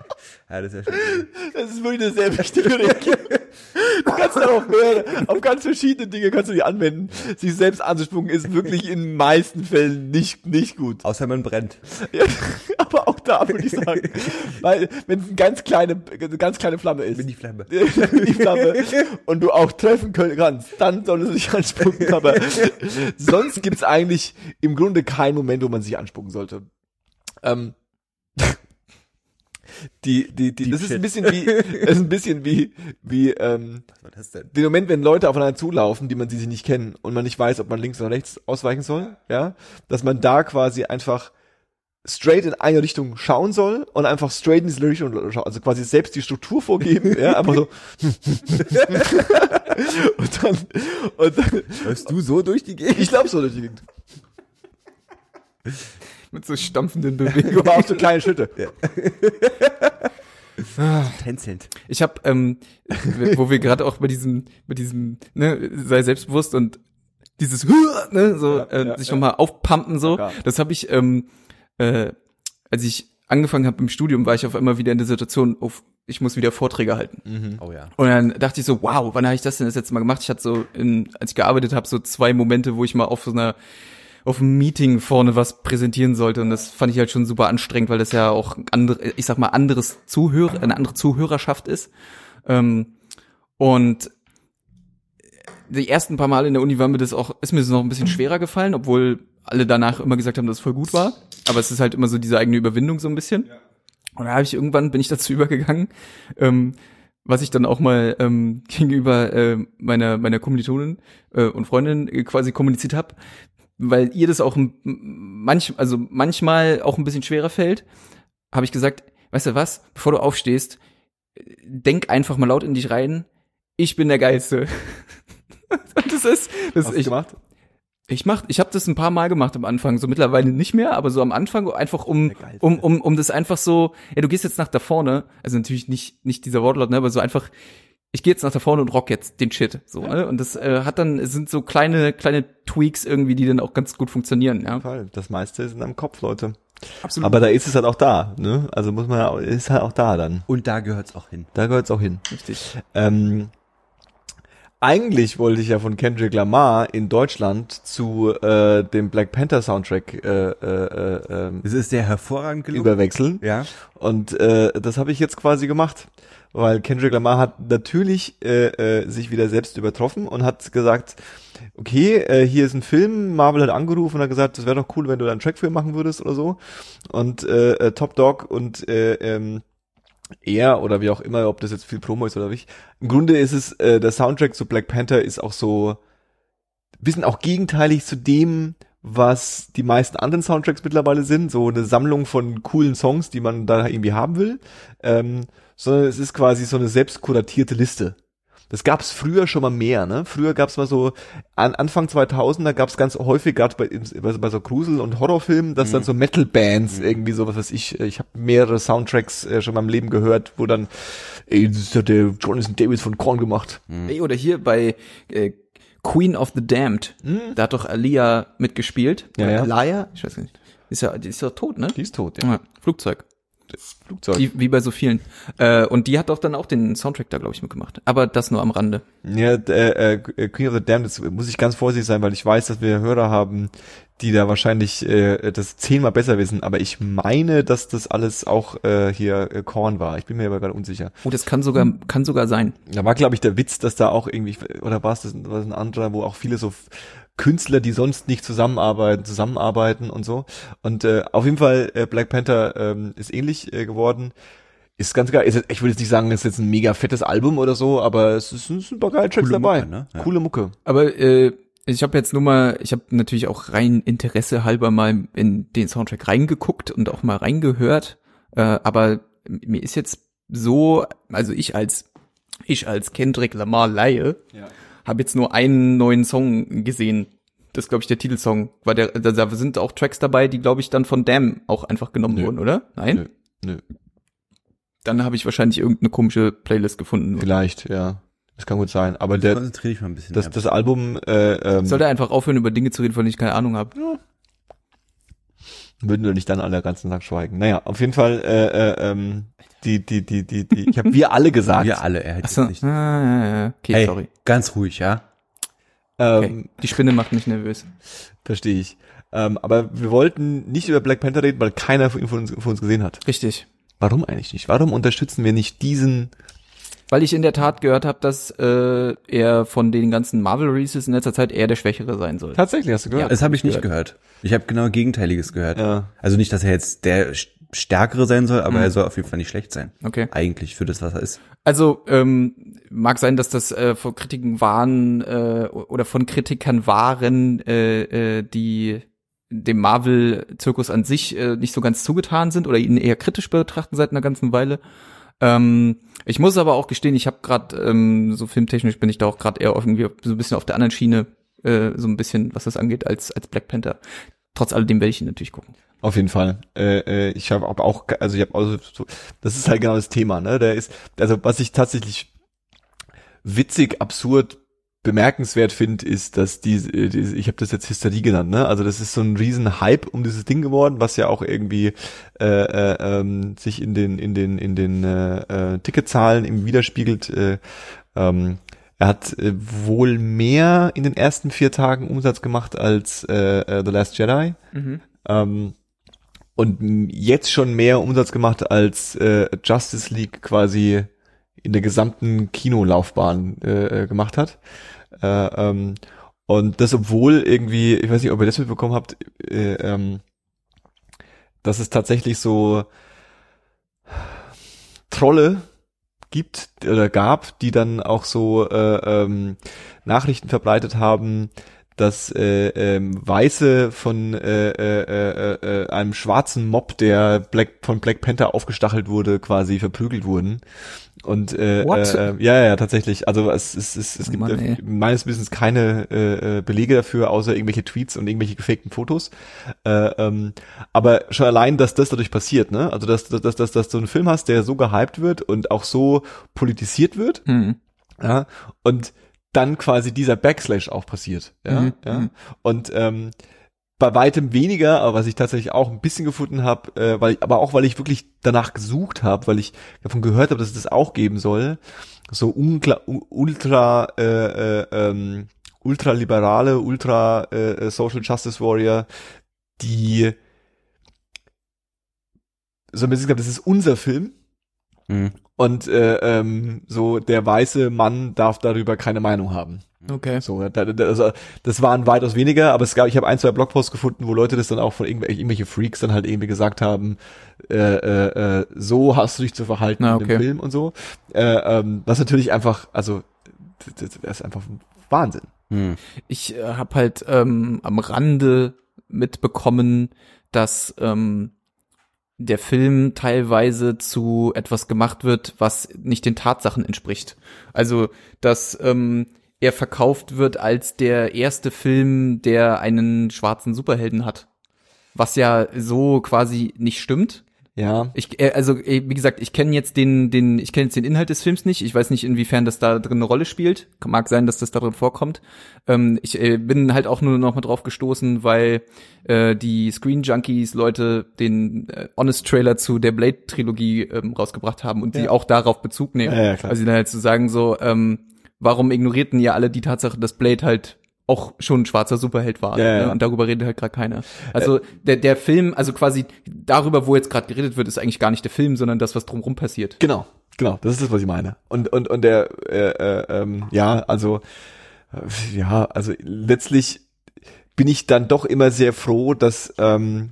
ja, das ist ja schon. das ist wirklich eine sehr wichtige Regel. Du kannst darauf hören, auf ganz verschiedene Dinge kannst du die anwenden. Sich selbst anzuspucken ist wirklich in den meisten Fällen nicht, nicht gut. Außer man brennt. Ja, aber auch da würde ich sagen, weil wenn es eine ganz kleine, eine ganz kleine Flamme ist, Bin die Flamme. die Flamme und du auch treffen können kannst, dann solltest du dich anspucken. Aber sonst gibt's eigentlich im Grunde keinen Moment, wo man sich anspucken sollte. Ähm, die, die, die, Deep das ist ein bisschen wie, das ist ein bisschen wie, wie, ähm, den Moment, wenn Leute aufeinander zulaufen, die man die sich nicht kennen und man nicht weiß, ob man links oder rechts ausweichen soll, ja, dass man da quasi einfach straight in eine Richtung schauen soll und einfach straight in diese Richtung schauen, also quasi selbst die Struktur vorgeben, ja, einfach so. Und dann und dann, Läufst du so durch die Gegend? ich glaube so durch die Gegend. Mit so stampfenden Bewegungen. Aber auch so kleine Schritte. Tänzelnd. Ich habe, ähm, wo wir gerade auch bei diesem, bei diesem, ne, sei selbstbewusst und dieses, ne, so Ja, äh, ja, sich ja. nochmal aufpumpen so. Ja. Das habe ich, ähm, äh, als ich angefangen habe im Studium, war ich auf einmal wieder in der Situation, oh, ich muss wieder Vorträge halten. Oh ja. Und dann dachte ich so, wow, wann habe ich das denn das letzte Mal gemacht? Ich hatte so, in, als ich gearbeitet habe, so zwei Momente, wo ich mal auf so einer auf einem Meeting vorne was präsentieren sollte und das fand ich halt schon super anstrengend, weil das ja auch andere, ich sag mal anderes Zuhörer, eine andere Zuhörerschaft ist. Ähm, und die ersten paar Mal in der Uni war mir das auch, ist mir das noch ein bisschen schwerer gefallen, obwohl alle danach immer gesagt haben, dass es voll gut war. Aber es ist halt immer so diese eigene Überwindung so ein bisschen. Und da habe ich irgendwann bin ich dazu übergegangen, ähm, was ich dann auch mal ähm, gegenüber äh, meiner meiner Kommilitonin äh, und Freundin quasi kommuniziert habe, weil ihr das auch manch also manchmal auch ein bisschen schwerer fällt, habe ich gesagt, weißt du was, bevor du aufstehst, denk einfach mal laut in dich rein, ich bin der geilste. Und das ist das Hast ich gemacht? ich mach, ich habe das ein paar Mal gemacht am Anfang, so mittlerweile nicht mehr, aber so am Anfang einfach um um um um das einfach so, ja, du gehst jetzt nach da vorne, also natürlich nicht nicht dieser Wortlaut, ne, aber so einfach ich gehe jetzt nach da vorne und rock jetzt den Shit, so, ne? Und das äh, hat dann es sind so kleine kleine Tweaks irgendwie, die dann auch ganz gut funktionieren, ja. Fall. Das meiste ist in deinem Kopf, Leute. Absolut. Aber da ist es halt auch da, ne? Also muss man ja, ist halt auch da dann. Und da gehört's auch hin. Da gehört es auch hin. richtig. Ähm, eigentlich wollte ich ja von Kendrick Lamar in Deutschland zu äh, dem Black Panther Soundtrack äh, äh, äh, ähm, Es ist sehr hervorragend gelungen. überwechseln. ja. Und äh, das habe ich jetzt quasi gemacht, weil Kendrick Lamar hat natürlich äh, äh, sich wieder selbst übertroffen und hat gesagt, okay, äh, hier ist ein Film, Marvel hat angerufen und hat gesagt, das wäre doch cool, wenn du da einen Track für machen würdest oder so. Und äh, äh, Top Dog und äh, ähm, er oder wie auch immer, ob das jetzt viel Promo ist oder nicht. Im Grunde ist es, äh, der Soundtrack zu Black Panther ist auch so bisschen auch gegenteilig zu dem, was die meisten anderen Soundtracks mittlerweile sind, so eine Sammlung von coolen Songs, die man da irgendwie haben will, ähm, sondern es ist quasi so eine selbst kuratierte Liste. Das gab's früher schon mal mehr, ne? Früher gab's mal so, an Anfang 2000er gab's ganz häufig, gerade bei, bei, bei so Grusel- und Horrorfilmen, dass dann so Metal-Bands irgendwie so, was weiß ich, äh, ich habe mehrere Soundtracks äh, schon in meinem Leben gehört, wo dann, ey, das hat der Jonathan Davis von Korn gemacht. Ey, oder hier bei äh, Queen of the Damned, da hat doch Alia mitgespielt. Ja, ja. Alaya? Ich weiß nicht. Ist ja, die ist doch tot, ne? Die ist tot, ja. Ja, Flugzeug. Flugzeug. Wie, wie bei so vielen. Äh, und die hat doch dann auch den Soundtrack da, glaube ich, mitgemacht. Aber das nur am Rande. Ja, äh, äh, Queen of the Damned, das muss ich ganz vorsichtig sein, weil ich weiß, dass wir Hörer haben, die da wahrscheinlich äh, das zehnmal besser wissen, aber ich meine, dass das alles auch äh, hier äh, Korn war. Ich bin mir aber gerade unsicher. Oh, das kann sogar, kann sogar sein. Da war, glaube ich, der Witz, dass da auch irgendwie, oder war es das, war das ein anderer, wo auch viele so Künstler, die sonst nicht zusammenarbeiten, zusammenarbeiten und so. Und äh, auf jeden Fall, äh, Black Panther ähm, ist ähnlich äh, geworden. Ist ganz geil. Ist, ich würde jetzt nicht sagen, es ist jetzt ein mega fettes Album oder so, aber es ist, es sind ein paar geile Tracks Coole dabei. Mucke, ne? Ja. Coole Mucke. Aber äh, Ich habe jetzt nur mal, ich habe natürlich auch rein Interesse halber mal in den Soundtrack reingeguckt und auch mal reingehört, äh, aber mir ist jetzt so, also ich als ich als Kendrick Lamar Laie Ja. Habe jetzt nur einen neuen Song gesehen. Das ist, glaube ich, der Titelsong. Weil der, da, sind auch Tracks dabei, die, glaube ich, dann von Damn auch einfach genommen Nö. wurden, oder? Nein? Nö, nö. Dann habe ich wahrscheinlich irgendeine komische Playlist gefunden. Vielleicht, ja. Das kann gut sein. Aber der, Konzentriere dich mal ein bisschen. das, das Album, äh, ähm, Sollte einfach aufhören, über Dinge zu reden, von denen ich keine Ahnung habe. Würden wir nicht dann alle den ganzen Tag schweigen. Naja, auf jeden Fall, äh, äh, ähm, die, die, die, die, die, ich habe wir alle gesagt. wir alle, er hätte jetzt nicht. ah, ja, ja. okay, Hey, sorry. ganz ruhig, ja? Okay. Ähm, Die Spinne macht mich nervös. Verstehe ich. Ähm, aber wir wollten nicht über Black Panther reden, weil keiner von uns, von uns gesehen hat. Richtig. Warum eigentlich nicht? Warum unterstützen wir nicht diesen? Weil ich in der Tat gehört habe, dass äh, er von den ganzen Marvel-Releases in letzter Zeit eher der Schwächere sein soll. Tatsächlich, hast du gehört? Das habe ich nicht gehört. Ich habe genau Gegenteiliges gehört. Ja. Also nicht, dass er jetzt der st- Stärkere sein soll, aber er soll auf jeden Fall nicht schlecht sein. Okay. Eigentlich für das, was er ist. Also ähm, mag sein, dass das äh, von Kritiken waren äh, oder von Kritikern waren, äh, äh, die dem Marvel-Zirkus an sich äh, nicht so ganz zugetan sind oder ihn eher kritisch betrachten seit einer ganzen Weile. Ähm, ich muss aber auch gestehen, ich habe gerade ähm, so filmtechnisch bin ich da auch gerade eher irgendwie so ein bisschen auf der anderen Schiene, äh, so ein bisschen, was das angeht, als als Black Panther. Trotz alledem werde ich ihn natürlich gucken. Auf jeden Fall. Äh, äh, ich habe auch, also ich habe also so, das ist halt genau das Thema, ne? Der ist, also was ich tatsächlich witzig, absurd, bemerkenswert finde, ist, dass diese, äh, diese ich habe das jetzt Hysterie genannt, ne? Also das ist so ein riesen Hype um dieses Ding geworden, was ja auch irgendwie äh, äh, ähm, sich in den in den in den äh, äh, Ticketzahlen eben widerspiegelt. Äh, ähm, er hat äh, wohl mehr in den ersten vier Tagen Umsatz gemacht als äh, äh, The Last Jedi. Ähm, und jetzt schon mehr Umsatz gemacht als äh, Justice League quasi in der gesamten Kinolaufbahn äh, äh, gemacht hat. Äh, ähm, und das obwohl irgendwie, ich weiß nicht, ob ihr das mitbekommen habt, äh, ähm, dass es tatsächlich so Trolle gibt oder gab, die dann auch so äh, ähm, Nachrichten verbreitet haben, dass äh, ähm, Weiße von äh, äh, äh, äh, einem schwarzen Mob, der Black von Black Panther aufgestachelt wurde, quasi verprügelt wurden. Und äh, What? äh, ja, ja, tatsächlich. Also es, es, es, es Oh gibt Mann, äh, meines Wissens keine äh, äh, Belege dafür, außer irgendwelche Tweets und irgendwelche gefakten Fotos. Äh, ähm, aber schon allein, dass das dadurch passiert, ne? Also dass, dass, dass, dass, dass du einen Film hast, der so gehypt wird und auch so politisiert wird, Hm. ja, und dann quasi dieser Backslash auch passiert, ja, Mhm, ja. mhm. Und ähm, bei weitem weniger, aber was ich tatsächlich auch ein bisschen gefunden habe, äh, weil aber auch weil ich wirklich danach gesucht habe, weil ich davon gehört habe, dass es das auch geben soll, so unklar, ultra äh, äh, ähm, ultraliberale, ultra äh, äh, Social Justice Warrior, die so ein bisschen gesagt, das ist unser Film, Mhm. und äh, ähm, so der weiße Mann darf darüber keine Meinung haben. Okay. So, da, da, also, das waren weitaus weniger, aber es gab, ich habe ein, zwei Blogposts gefunden, wo Leute das dann auch von irgendwelche, irgendwelche Freaks dann halt irgendwie gesagt haben, äh, äh, äh, so hast du dich zu verhalten Na, in okay. dem Film und so. Äh, ähm, was natürlich einfach, also das, das ist einfach Wahnsinn. Mhm. Ich äh, habe halt ähm, am Rande mitbekommen, dass ähm, der Film teilweise zu etwas gemacht wird, was nicht den Tatsachen entspricht. Also, dass ähm, er verkauft wird als der erste Film, der einen schwarzen Superhelden hat. Was ja so quasi nicht stimmt. Ja. Ich, äh, also äh, wie gesagt, ich kenne jetzt den, den, ich kenne jetzt den Inhalt des Films nicht. Ich weiß nicht, inwiefern das da drin eine Rolle spielt. Mag sein, dass das da drin vorkommt. Ähm, ich äh, bin halt auch nur noch mal drauf gestoßen, weil äh, die Screen Junkies Leute den äh, Honest Trailer zu der Blade Trilogie ähm, rausgebracht haben und die Ja. auch darauf Bezug nehmen. Ja, ja, klar. Also dann halt zu sagen so, ähm, warum ignorierten ihr alle die Tatsache, dass Blade halt auch schon ein schwarzer Superheld war. Ja, ja. Ne? Und darüber redet halt gerade keiner. Also der, der Film, also quasi darüber, wo jetzt gerade geredet wird, ist eigentlich gar nicht der Film, sondern das, was drumherum passiert. Genau, genau, das ist das, was ich meine. Und und und der, äh, äh, ähm, ja, also äh, ja, also letztlich bin ich dann doch immer sehr froh, dass ähm,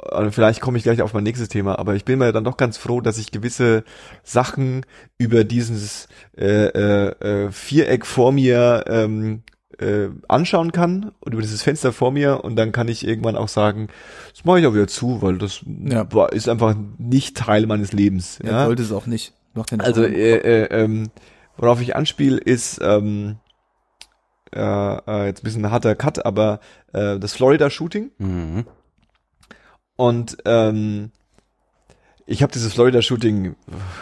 äh, vielleicht komme ich gleich auf mein nächstes Thema, aber ich bin mir dann doch ganz froh, dass ich gewisse Sachen über dieses äh, äh, äh, Viereck vor mir ähm, äh, anschauen kann und über dieses Fenster vor mir und dann kann ich irgendwann auch sagen, das mache ich auch wieder zu, weil das Ja. war, ist einfach nicht Teil meines Lebens. Ja, Ja, sollte es auch nicht. Macht den also äh, äh, ähm, worauf ich anspiele ist ähm, äh, äh, jetzt ein bisschen ein harter Cut, aber äh, das Florida Shooting Mhm. und ähm, ich habe dieses Florida-Shooting,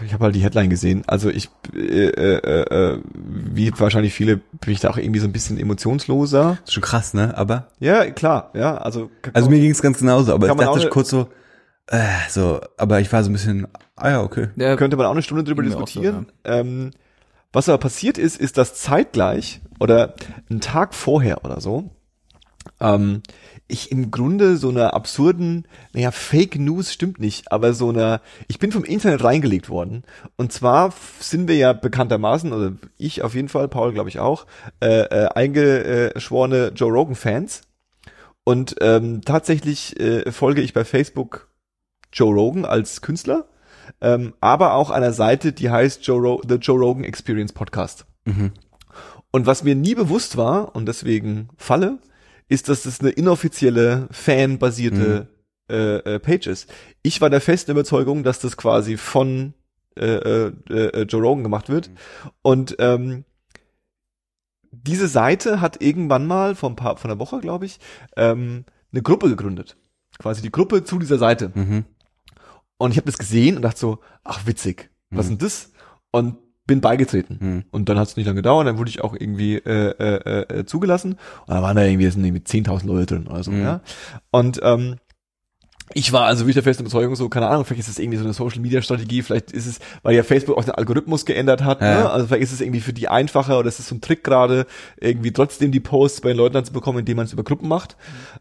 ich habe halt die Headline gesehen. Also ich, äh, äh, äh, wie wahrscheinlich viele, bin ich da auch irgendwie so ein bisschen emotionsloser. Ist schon krass, ne? Aber, Ja, klar, ja. Also, also mir ging es ganz genauso, aber ich dachte ich kurz so, äh, so, aber ich war so ein bisschen, ah ja, okay. ja, könnte man auch eine Stunde drüber auch so, diskutieren. ähm, was aber passiert ist, ist, dass zeitgleich oder einen Tag vorher oder so, ähm, ich im Grunde so einer absurden, naja, Fake News stimmt nicht, aber so einer, ich bin vom Internet reingelegt worden. Und zwar sind wir ja bekanntermaßen, oder ich auf jeden Fall, Paul glaube ich auch, äh, äh, eingeschworene Joe Rogan-Fans. Und ähm, tatsächlich äh, folge ich bei Facebook Joe Rogan als Künstler, ähm, aber auch einer Seite, die heißt Joe Ro The Joe Rogan Experience Podcast. Mhm. Und was mir nie bewusst war, und deswegen falle, ist, dass das eine inoffizielle, fanbasierte äh, äh, Page ist. Ich war der festen Überzeugung, dass das quasi von äh, äh, äh, Joe Rogan gemacht wird. Und ähm, diese Seite hat irgendwann mal, vor ein paar, von einer Woche, glaube ich, ähm, eine Gruppe gegründet. Quasi die Gruppe zu dieser Seite. Mhm. Und ich habe das gesehen und dachte so, ach witzig, was Mhm. denn das? Und bin beigetreten. Mhm. Und dann hat es nicht lange gedauert, dann wurde ich auch irgendwie äh, äh, äh, zugelassen. Und da waren da irgendwie, es sind irgendwie 10.000 Leute drin oder so, Mhm. ja. Und ähm, ich war also wirklich der festen Überzeugung so, keine Ahnung, vielleicht ist es irgendwie so eine Social Media Strategie, vielleicht ist es, weil ja Facebook auch den Algorithmus geändert hat, Ja. ne? also vielleicht ist es irgendwie für die einfacher oder ist es so ein Trick gerade, irgendwie trotzdem die Posts bei den Leuten zu bekommen, indem man es über Gruppen macht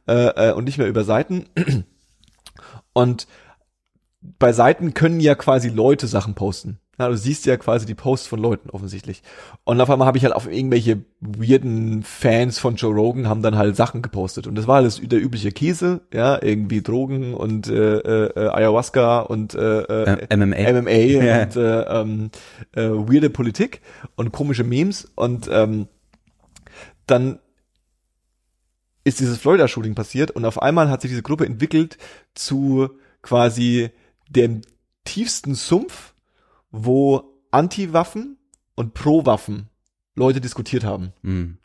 äh, äh, und nicht mehr über Seiten. Und bei Seiten können ja quasi Leute Sachen posten. Ja, du siehst ja quasi die Posts von Leuten offensichtlich. Und auf einmal habe ich halt auf irgendwelche weirden Fans von Joe Rogan haben dann halt Sachen gepostet. Und das war alles der übliche Käse, ja, irgendwie Drogen und äh, äh, Ayahuasca und äh, äh, Äh, MMA. MMA Ja. und äh, ähm, äh, weirde Politik und komische Memes. Und ähm, dann ist dieses Florida-Shooting passiert und auf einmal hat sich diese Gruppe entwickelt zu quasi dem tiefsten Sumpf, wo Anti-Waffen und Pro-Waffen Leute diskutiert haben. Mhm.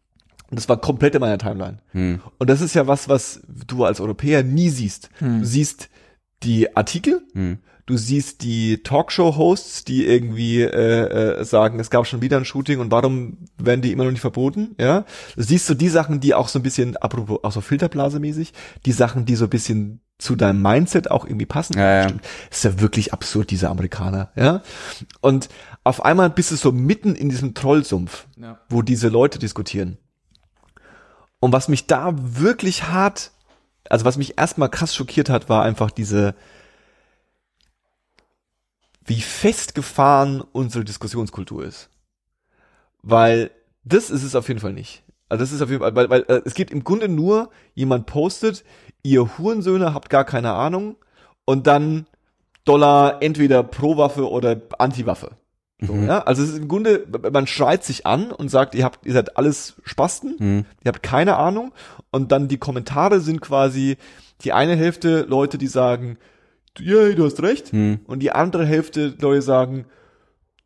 Und das war komplett in meiner Timeline. Mhm. Und das ist ja was, was du als Europäer nie siehst. Hm. Du siehst die Artikel, Mhm. du siehst die Talkshow-Hosts, die irgendwie äh, äh, sagen, es gab schon wieder ein Shooting und warum werden die immer noch nicht verboten? Ja, du siehst so die Sachen, die auch so ein bisschen, apropos auch so Filterblase-mäßig, die Sachen, die so ein bisschen zu deinem Mindset auch irgendwie passen. Ja, ja. Ist ja wirklich absurd, diese Amerikaner, ja. Und auf einmal bist du so mitten in diesem Trollsumpf, Ja. wo diese Leute diskutieren. Und was mich da wirklich hart, also was mich erstmal krass schockiert hat, war einfach diese, wie festgefahren unsere Diskussionskultur ist. Weil das ist es auf jeden Fall nicht. Also das ist auf jeden Fall, weil, weil äh, es geht im Grunde nur, jemand postet, ihr Hurensöhne habt gar keine Ahnung und dann Dollar entweder pro Waffe oder Anti-Waffe. So, Mhm. ja? Also es ist im Grunde, man schreit sich an und sagt, ihr habt, ihr seid alles Spasten, Mhm. ihr habt keine Ahnung und dann die Kommentare sind quasi die eine Hälfte Leute, die sagen, yay, du hast recht Mhm. und die andere Hälfte Leute sagen,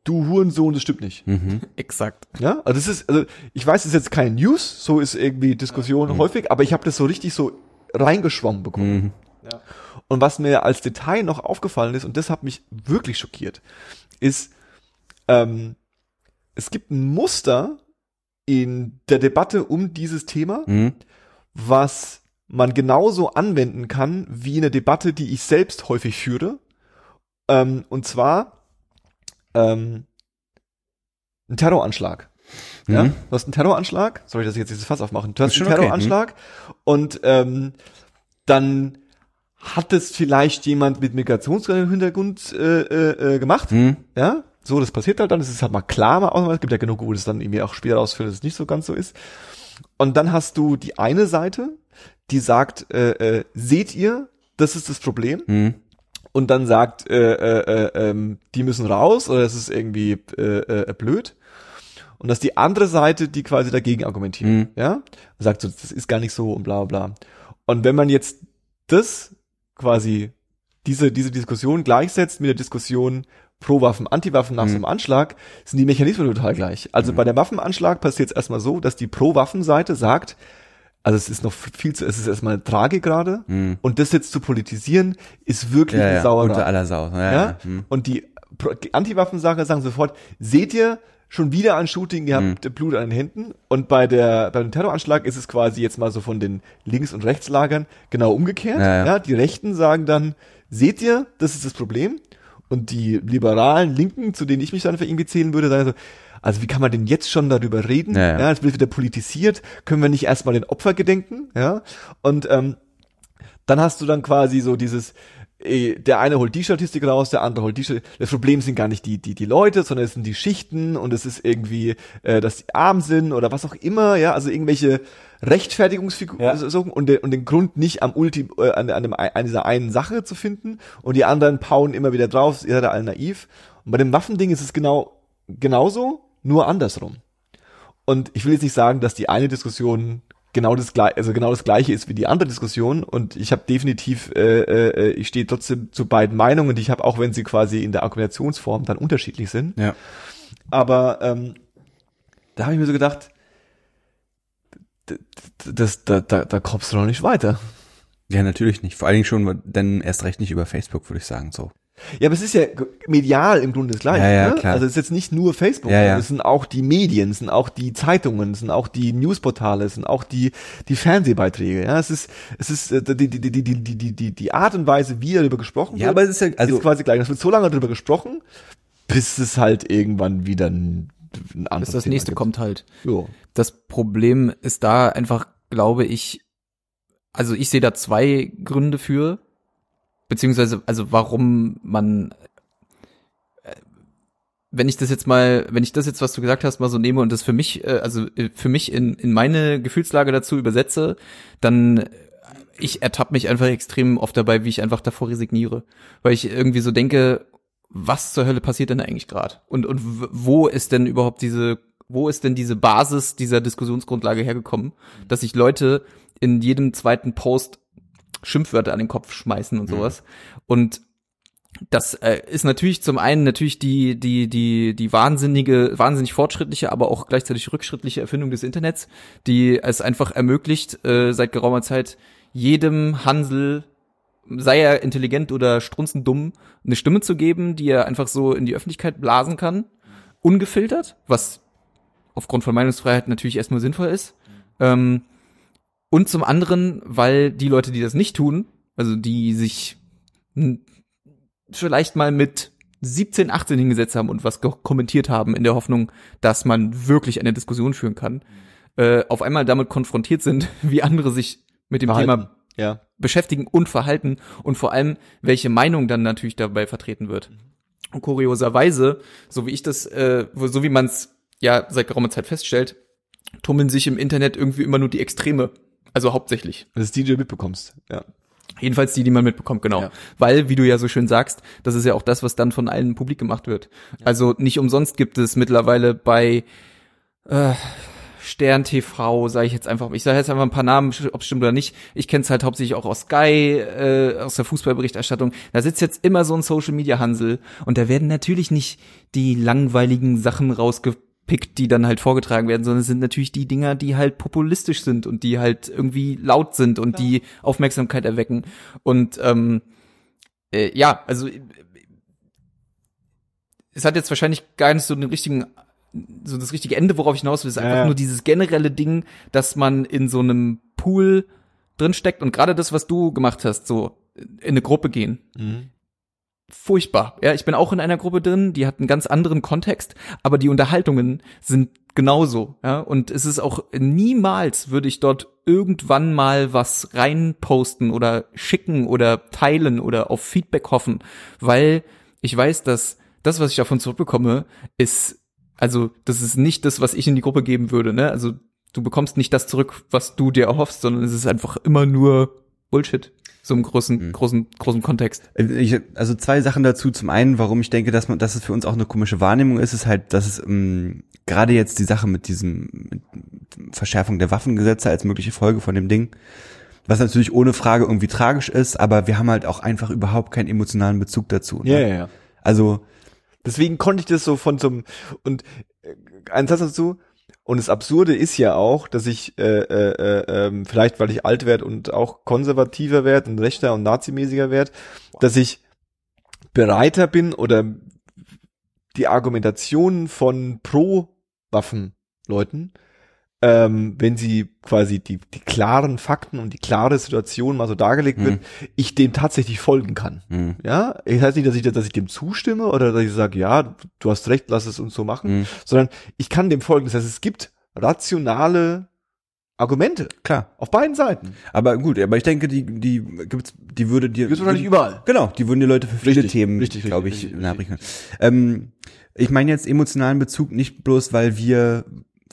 du Hurensohn, das stimmt nicht. Mhm. Exakt. Ja, also das ist, also ich weiß, es ist jetzt keine News, so ist irgendwie Diskussion häufig, aber ich habe das so richtig so reingeschwommen bekommen. Mhm. Und was mir als Detail noch aufgefallen ist, und das hat mich wirklich schockiert, ist, ähm, es gibt ein Muster in der Debatte um dieses Thema, Mhm. was man genauso anwenden kann wie eine Debatte, die ich selbst häufig führe. Ähm, und zwar ähm, ein Terroranschlag. Ja, Mhm. du hast einen Terroranschlag. Sorry, dass ich jetzt dieses Fass aufmachen. Du hast einen schon okay, Terroranschlag und ähm, dann hat es vielleicht jemand mit Migrationshintergrund äh, äh, äh, gemacht. Mhm. Ja, so, das passiert halt dann. Es ist halt mal klar, mal auch, es gibt ja genug, wo das dann irgendwie auch später rausfindet, dass es nicht so ganz so ist. Und dann hast du die eine Seite, die sagt, äh, äh, seht ihr, das ist das Problem. Mhm. Und dann sagt, äh, äh, äh, ähm, die müssen raus oder es ist irgendwie äh, äh, blöd. und dass die andere Seite, die quasi dagegen argumentiert, Mhm. ja, sagt so, das ist gar nicht so und bla bla bla. Und wenn man jetzt das quasi diese diese Diskussion gleichsetzt mit der Diskussion pro Waffen, Anti-Waffen nach Mhm. so einem Anschlag, sind die Mechanismen total gleich. Also bei der Waffenanschlag passiert es erstmal so, dass die Pro-Waffen-Seite sagt, also es ist noch viel zu, es ist erstmal Tragik gerade Mhm. und das jetzt zu politisieren ist wirklich Ja, eine ja, Sauerei. unter aller Sau. Ja, Ja? ja. Hm. Und die Anti-Waffensager sagen sofort, seht ihr, schon wieder ein Shooting, ihr habt Hm. Blut an den Händen. Und bei der, beim Terroranschlag ist es quasi jetzt mal so von den Links- und Rechtslagern genau umgekehrt. Ja, ja. die Rechten sagen dann, seht ihr, das ist das Problem. Und die liberalen Linken, zu denen ich mich dann für irgendwie zählen würde, sagen so, also wie kann man denn jetzt schon darüber reden? Ja, ja. es wird wieder politisiert. Können wir nicht erstmal den Opfer gedenken? Ja. Und ähm, dann hast du dann quasi so dieses, der eine holt die Statistik raus, der andere holt die Statistik. Das Problem sind gar nicht die, die, die Leute, sondern es sind die Schichten und es ist irgendwie, äh, dass die arm sind oder was auch immer, ja, also irgendwelche Rechtfertigungsfiguren Ja. so, und, den, und den Grund nicht am Ulti, äh, an, an, dem, an dieser einen Sache zu finden und die anderen pauen immer wieder drauf, ihr seid alle naiv. Und bei dem Waffending ist es genau, genauso, nur andersrum. Und ich will jetzt nicht sagen, dass die eine Diskussion genau das gleiche, also genau das gleiche ist wie die andere Diskussion. Und ich habe definitiv, äh, äh, ich stehe trotzdem zu beiden Meinungen, die ich habe, auch wenn sie quasi in der Argumentationsform dann unterschiedlich sind. Ja. Aber ähm, da habe ich mir so gedacht, das, da, da, da kommst du noch nicht weiter. ja, natürlich nicht. Vor allen Dingen schon, denn erst recht nicht über Facebook, würde ich sagen, so. Ja, aber es ist ja medial im Grunde das Gleiche. Ja, ja, ne? Also es ist jetzt nicht nur Facebook, ja, ne? ja. es sind auch die Medien, es sind auch die Zeitungen, es sind auch die Newsportale, es sind auch die, die Fernsehbeiträge. Ja, es ist, es ist äh, die, die, die, die, die, die, die Art und Weise, wie darüber gesprochen ja, wird, aber es ist, ja, also, ist quasi gleich. Es wird so lange darüber gesprochen, bis es halt irgendwann wieder ein, ein anderes Bis das Thema nächste gibt. kommt halt. Jo. Das Problem ist da einfach, glaube ich, also ich sehe da zwei Gründe für beziehungsweise, also warum man, äh, wenn ich das jetzt mal, wenn ich das jetzt, was du gesagt hast, mal so nehme und das für mich, äh, also äh, für mich in, in meine Gefühlslage dazu übersetze, dann ich ertappe mich einfach extrem oft dabei, wie ich einfach davor resigniere, weil ich irgendwie so denke, was zur Hölle passiert denn eigentlich gerade? Und und wo ist denn überhaupt diese wo ist denn diese Basis dieser Diskussionsgrundlage hergekommen, dass sich Leute in jedem zweiten Post Schimpfwörter an den Kopf schmeißen und sowas. Und das äh, ist natürlich zum einen natürlich die die die die wahnsinnige wahnsinnig fortschrittliche, aber auch gleichzeitig rückschrittliche Erfindung des Internets, die es einfach ermöglicht äh, seit geraumer Zeit jedem Hansel sei er intelligent oder strunzendumm, eine Stimme zu geben, die er einfach so in die Öffentlichkeit blasen kann, ungefiltert, was aufgrund von Meinungsfreiheit natürlich erstmal sinnvoll ist. Ähm, und zum anderen, weil die Leute, die das nicht tun, also die sich vielleicht mal mit 17, 18 hingesetzt haben und was kommentiert haben in der Hoffnung, dass man wirklich eine Diskussion führen kann, äh, auf einmal damit konfrontiert sind, wie andere sich mit dem Verhalten. Thema Ja. beschäftigen und verhalten und vor allem, welche Meinung dann natürlich dabei vertreten wird. Und kurioserweise, so wie ich das, äh, so wie man es ja seit geraumer Zeit feststellt, tummeln sich im Internet irgendwie immer nur die Extreme. Also hauptsächlich. Das ist die, die du mitbekommst. Ja. Jedenfalls die, die man mitbekommt, genau. Ja. Weil, wie du ja so schön sagst, das ist ja auch das, was dann von allen publik gemacht wird. Also nicht umsonst gibt es mittlerweile bei äh, Stern TV, sage ich jetzt einfach, ich sage jetzt einfach ein paar Namen, ob es stimmt oder nicht. Ich kenne es halt hauptsächlich auch aus Sky, äh, aus der Fußballberichterstattung. Da sitzt jetzt immer so ein Social Media Hansel und da werden natürlich nicht die langweiligen Sachen rausgepickt, die dann halt vorgetragen werden, sondern es sind natürlich die Dinger, die halt populistisch sind und die halt irgendwie laut sind und die Aufmerksamkeit erwecken. Und ähm, äh, ja, also äh, es hat jetzt wahrscheinlich gar nicht so den richtigen so das richtige Ende, worauf ich hinaus will, ist einfach Ja. nur dieses generelle Ding, dass man in so einem Pool drin steckt und gerade das, was du gemacht hast, so in eine Gruppe gehen. Mhm. Furchtbar. Ja, ich bin auch in einer Gruppe drin, die hat einen ganz anderen Kontext, aber die Unterhaltungen sind genauso, ja, und es ist auch niemals würde ich dort irgendwann mal was reinposten oder schicken oder teilen oder auf Feedback hoffen, weil ich weiß, dass das, was ich davon zurückbekomme, ist also das ist nicht das, was ich in die Gruppe geben würde, ne? Also du bekommst nicht das zurück, was du dir erhoffst, sondern es ist einfach immer nur Bullshit, so im großen, großen, großen Kontext. Ich, also zwei Sachen dazu. Zum einen, warum ich denke, dass man, dass es für uns auch eine komische Wahrnehmung ist, ist halt, dass es, ähm, gerade jetzt die Sache mit diesem mit Verschärfung der Waffengesetze als mögliche Folge von dem Ding, was natürlich ohne Frage irgendwie tragisch ist, aber wir haben halt auch einfach überhaupt keinen emotionalen Bezug dazu. Ne? Ja, ja, ja. Also Deswegen konnte ich das so von so einem und äh, ein Satz dazu. Und das Absurde ist ja auch, dass ich äh, äh, äh, ähm, vielleicht, weil ich alt werde und auch konservativer werde und rechter und nazimäßiger werde, dass ich bereiter bin oder die Argumentation von Pro-Waffen-Leuten, ähm, wenn sie quasi die, die klaren Fakten und die klare Situation mal so dargelegt wird, ich dem tatsächlich folgen kann. mh, Ja, ich heißt nicht, dass ich, dass ich dem zustimme oder dass ich sage, ja, du hast recht, lass es uns so machen, Mhm. sondern ich kann dem folgen. Das heißt, es gibt rationale Argumente klar. auf beiden Seiten. Aber gut, aber ich denke, die die gibt's, die würde dir Gibt's wahrscheinlich überall. Genau, die würden die Leute für viele Richtig, Themen, richtig, richtig, glaube ich, richtig, können. Ähm, ich meine jetzt emotionalen Bezug nicht bloß, weil wir,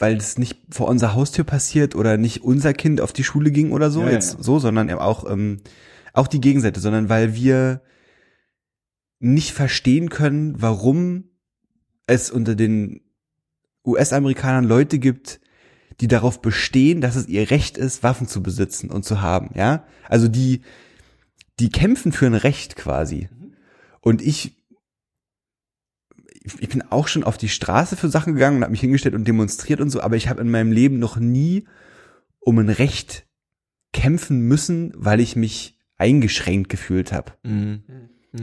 weil es nicht vor unserer Haustür passiert oder nicht unser Kind auf die Schule ging oder so, Ja, jetzt ja. so, sondern eben auch ähm, auch die Gegenseite, sondern weil wir nicht verstehen können, warum es unter den US-Amerikanern Leute gibt, die darauf bestehen, dass es ihr Recht ist, Waffen zu besitzen und zu haben, ja? Also die, die kämpfen für ein Recht quasi. Und ich, ich bin auch schon auf die Straße für Sachen gegangen und habe mich hingestellt und demonstriert und so, aber ich habe in meinem Leben noch nie um ein Recht kämpfen müssen, weil ich mich eingeschränkt gefühlt habe. Mhm.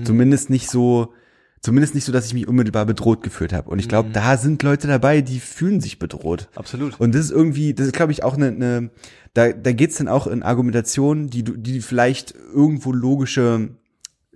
Zumindest nicht so, zumindest nicht so, dass ich mich unmittelbar bedroht gefühlt habe. Und ich glaube, da sind Leute dabei, die fühlen sich bedroht. Absolut. Und das ist irgendwie, das ist, glaube ich, auch eine, eine da, da geht's dann auch in Argumentationen, die, du- die vielleicht irgendwo logische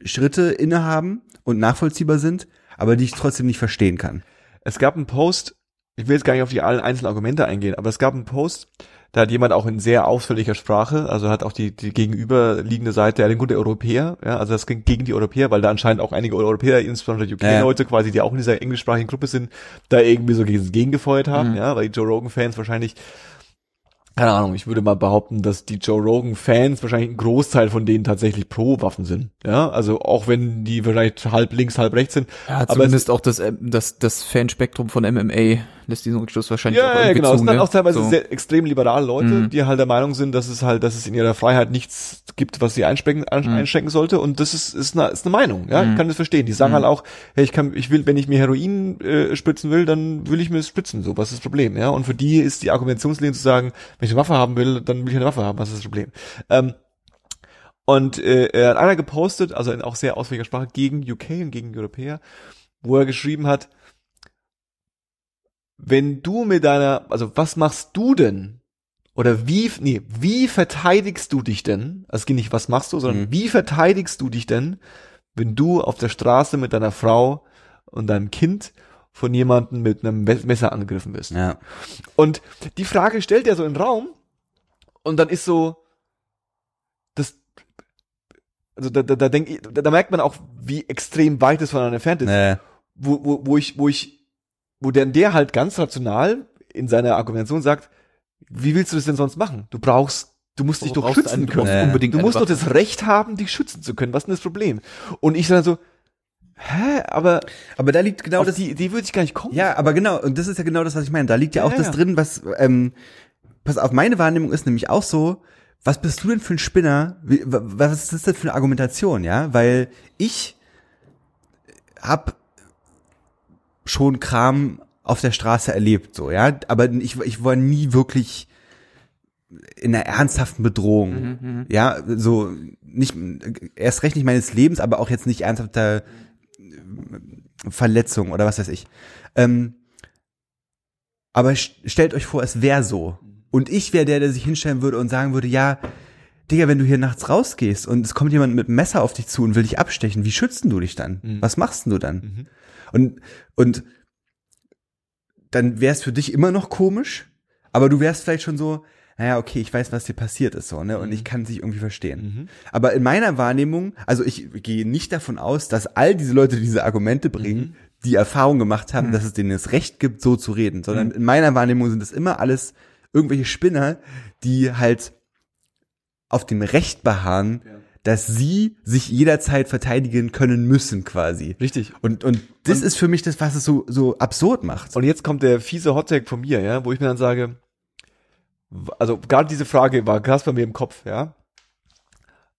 Schritte innehaben und nachvollziehbar sind, aber die ich trotzdem nicht verstehen kann. Es gab einen Post, ich will jetzt gar nicht auf die allen einzelnen Argumente eingehen, aber es gab einen Post, da hat jemand auch in sehr ausführlicher Sprache, also hat auch die, die gegenüberliegende Seite, ja, den Grund der Europäer, ja, also das ging gegen die Europäer, weil da anscheinend auch einige Europäer, insbesondere Ja, UK-Leute quasi, die auch in dieser englischsprachigen Gruppe sind, da irgendwie so gegen, gegengefeuert haben, ja, weil die Joe Rogan-Fans wahrscheinlich keine Ahnung, ich würde mal behaupten, dass die Joe Rogan Fans wahrscheinlich ein Großteil von denen tatsächlich pro Waffen sind. Ja, also auch wenn die vielleicht halb links, halb rechts sind. Ja, aber zumindest auch das, ähm, das, das Fanspektrum von MMA lässt diesen Rückschluss wahrscheinlich auch Ja, ja, irgendwie genau. zu, Es sind dann ne? auch teilweise So. sehr extrem liberale Leute, Mhm. die halt der Meinung sind, dass es halt, dass es in ihrer Freiheit nichts gibt, was sie einschränken, ein, Mhm. einschränken sollte. Und das ist, ist, eine, ist eine Meinung. Ja, ich kann das verstehen. Die sagen Mhm. halt auch, hey, ich kann, ich will, wenn ich mir Heroin äh, spritzen will, dann will ich mir es spritzen. So, was ist das Problem? Ja, und für die ist die Argumentationslinie zu sagen, wenn ich eine Waffe haben will, dann will ich eine Waffe haben. Was ist das Problem? Ähm, und äh, er hat einer gepostet, also in auch sehr ausführlicher Sprache, gegen UK und gegen Europäer, wo er geschrieben hat, wenn du mit deiner, also was machst du denn? Oder wie, nee, wie verteidigst du dich denn? Also es geht nicht, was machst du, sondern Mhm. wie verteidigst du dich denn, wenn du auf der Straße mit deiner Frau und deinem Kind von jemandem mit einem Me- Messer angegriffen wirst? Ja. Und die Frage stellt er so in den Raum und dann ist so, das, also da, da, da, denk ich, da, da merkt man auch, wie extrem weit es voneinander entfernt ist Äh, wo, wo, wo ich, wo ich, wo der, der halt ganz rational in seiner Argumentation sagt, wie willst du das denn sonst machen? Du brauchst, du musst dich doch schützen können. unbedingt Du musst doch das Recht haben, dich schützen zu können. Was ist denn das Problem? Und ich sage so, hä, aber aber da liegt genau das. die Idee würde ich gar nicht kommen. Ja, aber genau, und das ist ja genau das, was ich meine. Da liegt ja, Ja, auch ja, das drin, was, ähm, pass auf, meine Wahrnehmung ist nämlich auch so, was bist du denn für ein Spinner? Wie, wa- was ist das denn für eine Argumentation, ja? Weil ich hab schon Kram auf der Straße erlebt, so, ja? Aber ich, ich war nie wirklich in einer ernsthaften Bedrohung. Ja, so nicht erst recht nicht meines Lebens, aber auch jetzt nicht ernsthafter Verletzung oder was weiß ich. Ähm, aber st- stellt euch vor, es wäre so. Und ich wäre der, der sich hinstellen würde und sagen würde, ja, Digga, wenn du hier nachts rausgehst und es kommt jemand mit einem Messer auf dich zu und will dich abstechen, wie schützt denn du dich dann? Was machst du dann? Und, und dann wäre es für dich immer noch komisch, aber du wärst vielleicht schon so, naja, okay, ich weiß, was dir passiert ist, so, ne, und ich kann es nicht irgendwie verstehen. Aber in meiner Wahrnehmung, also ich gehe nicht davon aus, dass all diese Leute, die diese Argumente bringen, die Erfahrung gemacht haben, dass es denen das Recht gibt, so zu reden, sondern in meiner Wahrnehmung sind es immer alles irgendwelche Spinner, die halt auf dem Recht beharren, dass sie sich jederzeit verteidigen können müssen quasi. Richtig. Und, und das ist für mich das, was es so, so absurd macht. Und jetzt kommt der fiese Hottag von mir, ja, wo ich mir dann sage, also gerade diese Frage war krass bei mir im Kopf, ja.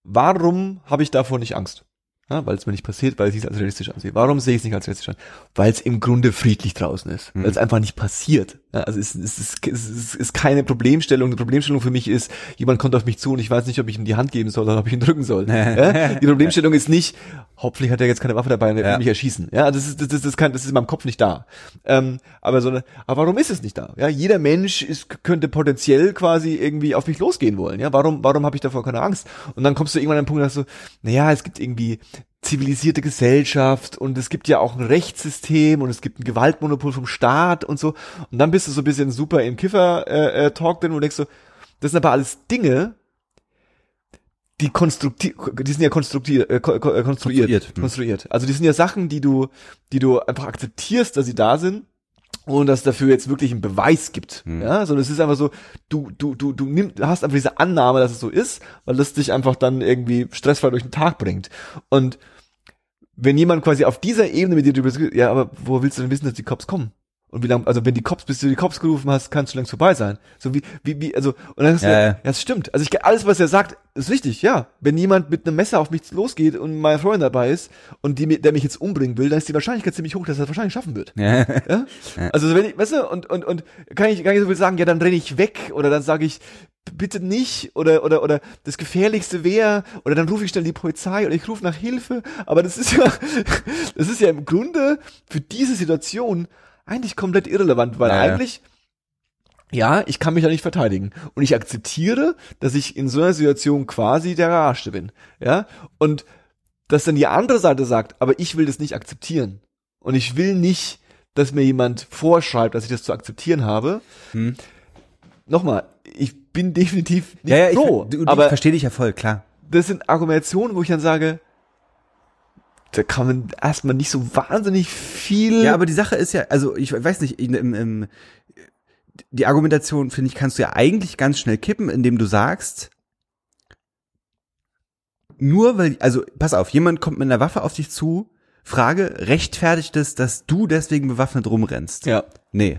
Warum habe ich davor nicht Angst? Ja, weil es mir nicht passiert, weil ich es als realistisch ansehe. Warum sehe ich es nicht als realistisch an? Weil es im Grunde friedlich draußen ist. Weil es einfach nicht passiert. Ja, also es, es, es, es, ist keine Problemstellung. Die Problemstellung für mich ist, jemand kommt auf mich zu und ich weiß nicht, ob ich ihm die Hand geben soll oder ob ich ihn drücken soll. ja? Die Problemstellung ist nicht, hoffentlich hat er jetzt keine Waffe dabei und er Ja. will mich erschießen. Ja, das ist, das, das, das, kann, das ist in meinem Kopf nicht da. Ähm, aber so eine, aber warum ist es nicht da? Ja, jeder Mensch ist, könnte potenziell quasi irgendwie auf mich losgehen wollen. Ja, warum, warum habe ich davor keine Angst? Und dann kommst du irgendwann an den Punkt, dass du, naja, es gibt irgendwie zivilisierte Gesellschaft und es gibt ja auch ein Rechtssystem und es gibt ein Gewaltmonopol vom Staat und so. Und dann bist du so ein bisschen super im Kiffer-Talk äh, drin und denkst so, das sind aber alles Dinge, die konstruktiv, die sind ja konstruktiert, äh, äh, konstruiert, Konstruiert, hm. konstruiert. Also die sind ja Sachen, die du, die du einfach akzeptierst, dass sie da sind ohne dass es dafür jetzt wirklich einen Beweis gibt. Hm. Ja, sondern es ist einfach so, du, du, du, du nimm, hast einfach diese Annahme, dass es so ist, weil das dich einfach dann irgendwie stressfrei durch den Tag bringt. Und wenn jemand quasi auf dieser Ebene mit dir drüber ja, aber wo willst du denn wissen, dass die Cops kommen? Und wie lange, also wenn die Cops, bis du die Cops gerufen hast, kannst du längst vorbei sein. So wie, wie, wie, also, und dann ist Ja, ja, ja. ja, das stimmt. Also ich, alles, was er sagt, ist richtig, ja. Wenn jemand mit einem Messer auf mich losgeht und mein Freund dabei ist und die, der mich jetzt umbringen will, dann ist die Wahrscheinlichkeit ziemlich hoch, dass er das wahrscheinlich schaffen wird. Ja. Ja? Also wenn ich, weißt du, und, und, und kann ich, kann ich so viel sagen, ja, dann renne ich weg oder dann sage ich, bitte nicht oder, oder, oder das Gefährlichste wäre oder dann rufe ich schnell die Polizei oder ich rufe nach Hilfe. Aber das ist ja, das ist ja im Grunde für diese Situation eigentlich komplett irrelevant, weil Ja, ja. eigentlich, ja, ich kann mich da nicht verteidigen. Und ich akzeptiere, dass ich in so einer Situation quasi der Arschste bin. Ja, und dass dann die andere Seite sagt, aber ich will das nicht akzeptieren. Und ich will nicht, dass mir jemand vorschreibt, dass ich das zu akzeptieren habe. Hm. Nochmal, ich bin definitiv nicht Ja, ja, ich, froh. du, du, aber ich verstehe dich ja voll, klar. das sind Argumentationen, wo ich dann sage, da kann man erstmal nicht so wahnsinnig viel. Ja, aber die Sache ist ja, also ich weiß nicht, im, im, die Argumentation, finde ich, kannst du ja eigentlich ganz schnell kippen, indem du sagst, nur weil, also pass auf, jemand kommt mit einer Waffe auf dich zu, Frage, rechtfertigt es, dass du deswegen bewaffnet rumrennst? ja, Nee.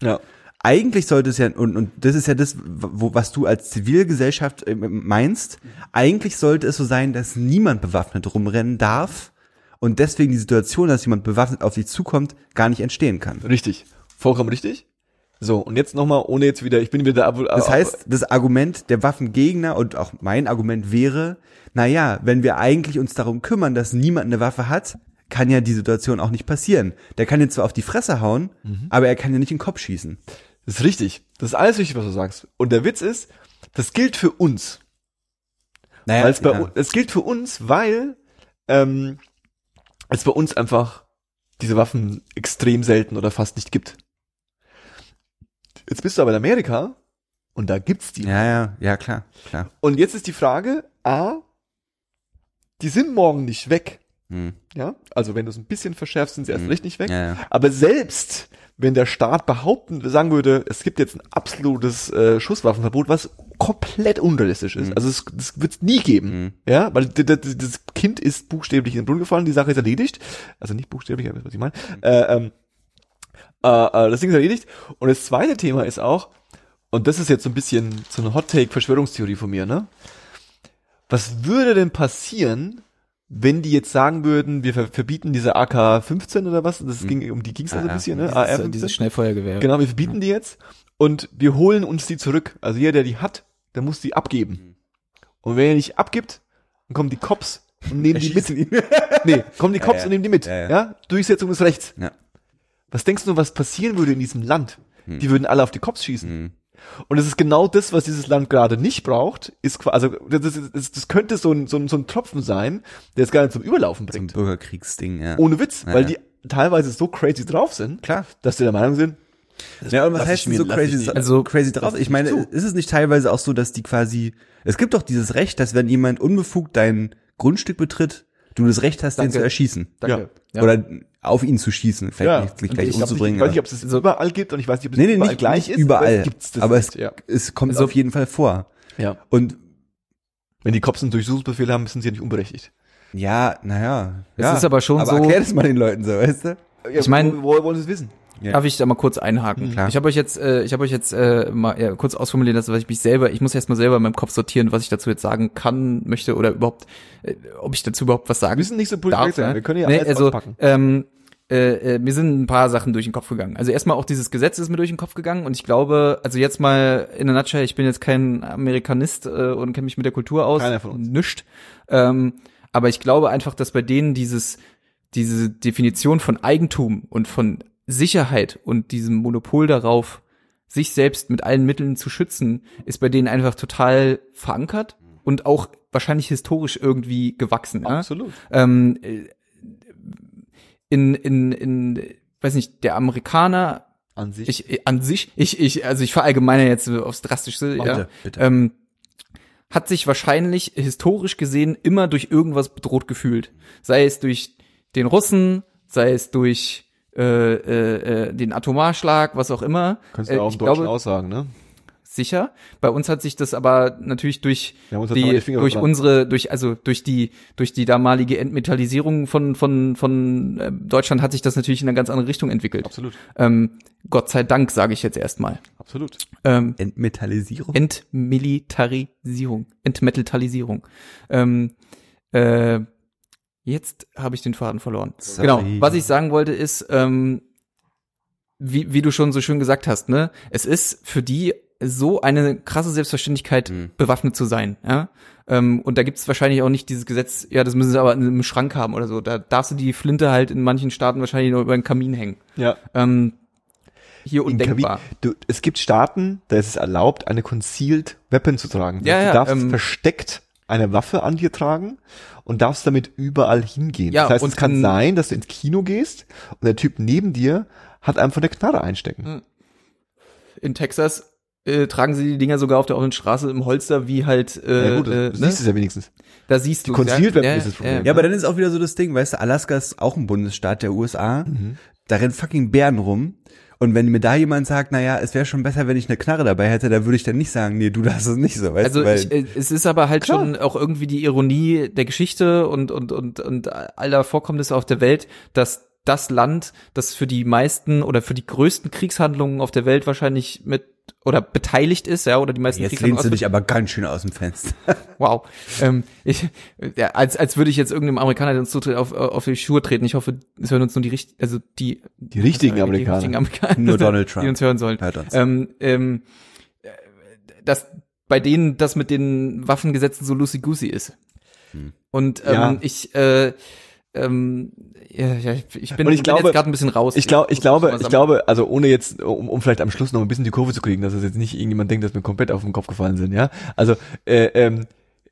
ja, Eigentlich sollte es ja, und, und das ist ja das, wo, was du als Zivilgesellschaft äh, meinst, eigentlich sollte es so sein, dass niemand bewaffnet rumrennen darf und deswegen die Situation, dass jemand bewaffnet auf dich zukommt, gar nicht entstehen kann. richtig, vollkommen richtig. So und jetzt nochmal, ohne jetzt wieder, ich bin wieder. Das heißt, das Argument der Waffengegner und auch mein Argument wäre, na ja, wenn wir eigentlich uns darum kümmern, dass niemand eine Waffe hat, kann ja die Situation auch nicht passieren. Der kann jetzt zwar auf die Fresse hauen, aber er kann ja nicht in den Kopf schießen. Das ist richtig. Das ist alles richtig, was du sagst. Und der Witz ist, das gilt für uns. Naja, bei ja. es gilt für uns, weil ähm, es bei uns einfach diese Waffen extrem selten oder fast nicht gibt. Jetzt bist du aber in Amerika und da gibt's die. ja, ja, ja, klar, klar. Und jetzt ist die Frage, A, die sind morgen nicht weg. Hm. Ja, also wenn du es ein bisschen verschärfst, sind sie erst Mhm. recht nicht weg. Ja, ja. Aber selbst wenn der Staat behaupten, sagen würde, es gibt jetzt ein absolutes äh, Schusswaffenverbot, was komplett unrealistisch ist. Mhm. Also es, das wird es nie geben. Mhm. Ja, weil das Kind ist buchstäblich in den Brunnen gefallen, die Sache ist erledigt. Also nicht buchstäblich, aber was ich meine. Äh, ähm, äh, äh, das Ding ist erledigt. Und das zweite Thema ist auch, und das ist jetzt so ein bisschen so eine Hot-Take-Verschwörungstheorie von mir, ne? Was würde denn passieren, wenn die jetzt sagen würden, wir ver verbieten diese AK-15 oder was? Das ging, um die ging es also ein Ah, bisschen, ne? Dieses, AR-15. dieses Schnellfeuergewehr. Genau, wir verbieten die jetzt und wir holen uns die zurück. Also jeder, der die hat, der muss die abgeben. Und wenn er nicht abgibt, dann kommen die Cops und nehmen die mit. Nee, kommen die Cops ja. und nehmen die mit. Ja, Ja, ja. Durchsetzung des Rechts. Ja. Was denkst du, was passieren würde in diesem Land? Die würden alle auf die Cops schießen. Hm. Und es ist genau das, was dieses Land gerade nicht braucht, ist also das, ist, das, das könnte so ein, so, ein, so ein Tropfen sein, der es gar nicht zum Überlaufen Zum bringt. Bürgerkriegsding, ja. Ohne Witz, Ja, weil ja. die teilweise so crazy drauf sind, Klar. dass die der Meinung sind, Ja, und was heißt mir- so crazy, also crazy drauf? ich meine, zu. ist es nicht teilweise auch so, dass die quasi, es gibt doch dieses Recht, dass wenn jemand unbefugt dein Grundstück betritt, du das Recht hast, den Danke. zu erschießen. Danke. Ja. Oder auf ihn zu schießen, vielleicht Ja, nicht, gleich ich, glaub umzubringen. ich weiß nicht, ob es das überall gibt und ich weiß nicht, ob es nee, nee, überall nicht, gleich nicht ist. überall. gibt's das aber nicht, es, ja. es kommt Also- auf jeden Fall vor. ja. Und Wenn die Cops einen Durchsuchungsbefehl haben, sind sie ja nicht unberechtigt. Ja, naja. Es ja. ist aber schon aber so- erklär das mal den Leuten so, weißt du? Ich mein- wo, wo wollen sie es wissen? Ja. Darf ich da mal kurz einhaken? Klar. Ich habe euch jetzt, äh, ich habe euch jetzt äh, mal ja, kurz ausformuliert, dass was ich mich selber, ich muss erst mal selber in meinem Kopf sortieren, was ich dazu jetzt sagen kann, möchte oder überhaupt, äh, ob ich dazu überhaupt was Wir sagen müssen nicht so politisch darf. sein. ne? Wir können ja nee, alles also, auspacken. ähm, äh, äh, mir sind ein paar Sachen durch den Kopf gegangen. Also erstmal auch dieses Gesetz ist mir durch den Kopf gegangen und ich glaube, also jetzt mal in der Nutshell, ich bin jetzt kein Amerikanist äh, und kenne mich mit der Kultur aus. Keiner von uns. Nischt. Ähm, aber ich glaube einfach, dass bei denen dieses, diese Definition von Eigentum und von Sicherheit und diesem Monopol darauf, sich selbst mit allen Mitteln zu schützen, ist bei denen einfach total verankert und auch wahrscheinlich historisch irgendwie gewachsen. Ja? Absolut. ähm, äh, in, in, in, weiß nicht, der Amerikaner, An sich. ich, äh, an sich, ich, ich, also ich verallgemeine jetzt aufs Drastischste, ja, Bitte. Ähm, hat sich wahrscheinlich historisch gesehen immer durch irgendwas bedroht gefühlt. Sei es durch den Russen, sei es durch äh, äh, äh, den Atomarschlag, was auch immer. Kannst Äh, du auch ich im Deutschen glaube, aussagen, ne? Sicher. Bei uns hat sich das aber natürlich durch mal die, die durch verbrannt. unsere, durch also durch die durch die damalige Entmetallisierung von von von äh, Deutschland hat sich das natürlich in eine ganz andere Richtung entwickelt. Absolut. Ähm, Gott sei Dank sage ich jetzt erstmal. Absolut. Ähm, Entmetallisierung? Entmilitarisierung, Entmetalisierung. Ähm, äh, jetzt habe ich den Faden verloren. Sorry. Genau. Was ich sagen wollte ist, ähm, wie, wie du schon so schön gesagt hast, ne, es ist für die so eine krasse Selbstverständlichkeit, Mhm. bewaffnet zu sein, ja. Ähm, und da gibt's wahrscheinlich auch nicht dieses Gesetz, ja, das müssen sie aber einem Schrank haben oder so. Da darfst du die Flinte halt in manchen Staaten wahrscheinlich nur über den Kamin hängen. Ja. Ähm, hier undenkbar. Du, es gibt Staaten, da ist es erlaubt, eine Concealed Weapon zu tragen. Ja, du ja, darfst ähm, versteckt eine Waffe an dir tragen und darfst damit überall hingehen. Ja, das heißt, und es kann in- sein, dass du ins Kino gehst und der Typ neben dir hat einfach eine Knarre einstecken. Mhm. In Texas äh, tragen sie die Dinger sogar auf der offenen Straße im Holster, wie halt, äh, ja gut, äh, du ne? siehst es ja wenigstens. da siehst du Concealed Weapon ist das Problem. Ja, aber dann ist auch wieder so das Ding, weißt du, Alaska ist auch ein Bundesstaat der USA. Mhm. Da rennen fucking Bären rum. Und wenn mir da jemand sagt, naja, es wäre schon besser, wenn ich eine Knarre dabei hätte, da würde ich dann nicht sagen, nee, du darfst es nicht so, weißt Also du, äh, es ist aber halt Klar. schon auch irgendwie die Ironie der Geschichte und und und und aller Vorkommnisse auf der Welt, dass das Land, das für die meisten oder für die größten Kriegshandlungen auf der Welt wahrscheinlich mit oder beteiligt ist, ja, oder die meisten jetzt lehnst du dich aber ganz schön aus dem Fenster. Wow. Ähm, ich, ja, als, als würde ich jetzt irgendeinem Amerikaner der uns zutritt, auf, auf die Schuhe treten. Ich hoffe, es hören uns nur die richtigen, also die, Die richtigen die Amerikaner. richtigen Amerikaner, Nur Donald Trump. die uns hören sollen. Hört uns. Ähm, ähm, äh, dass bei denen das mit den Waffengesetzen so loosey-goosey ist. Hm. Und ähm, Ja. ich, äh, ähm, ja, ich bin, Und ich bin glaube- jetzt gerade ein bisschen raus. Ich glaube, ich glaube, ich sagen. glaube, also ohne jetzt, um, um vielleicht am Schluss noch ein bisschen die Kurve zu kriegen, dass es jetzt nicht irgendjemand denkt, dass wir komplett auf den Kopf gefallen sind, ja. Also, äh, ähm,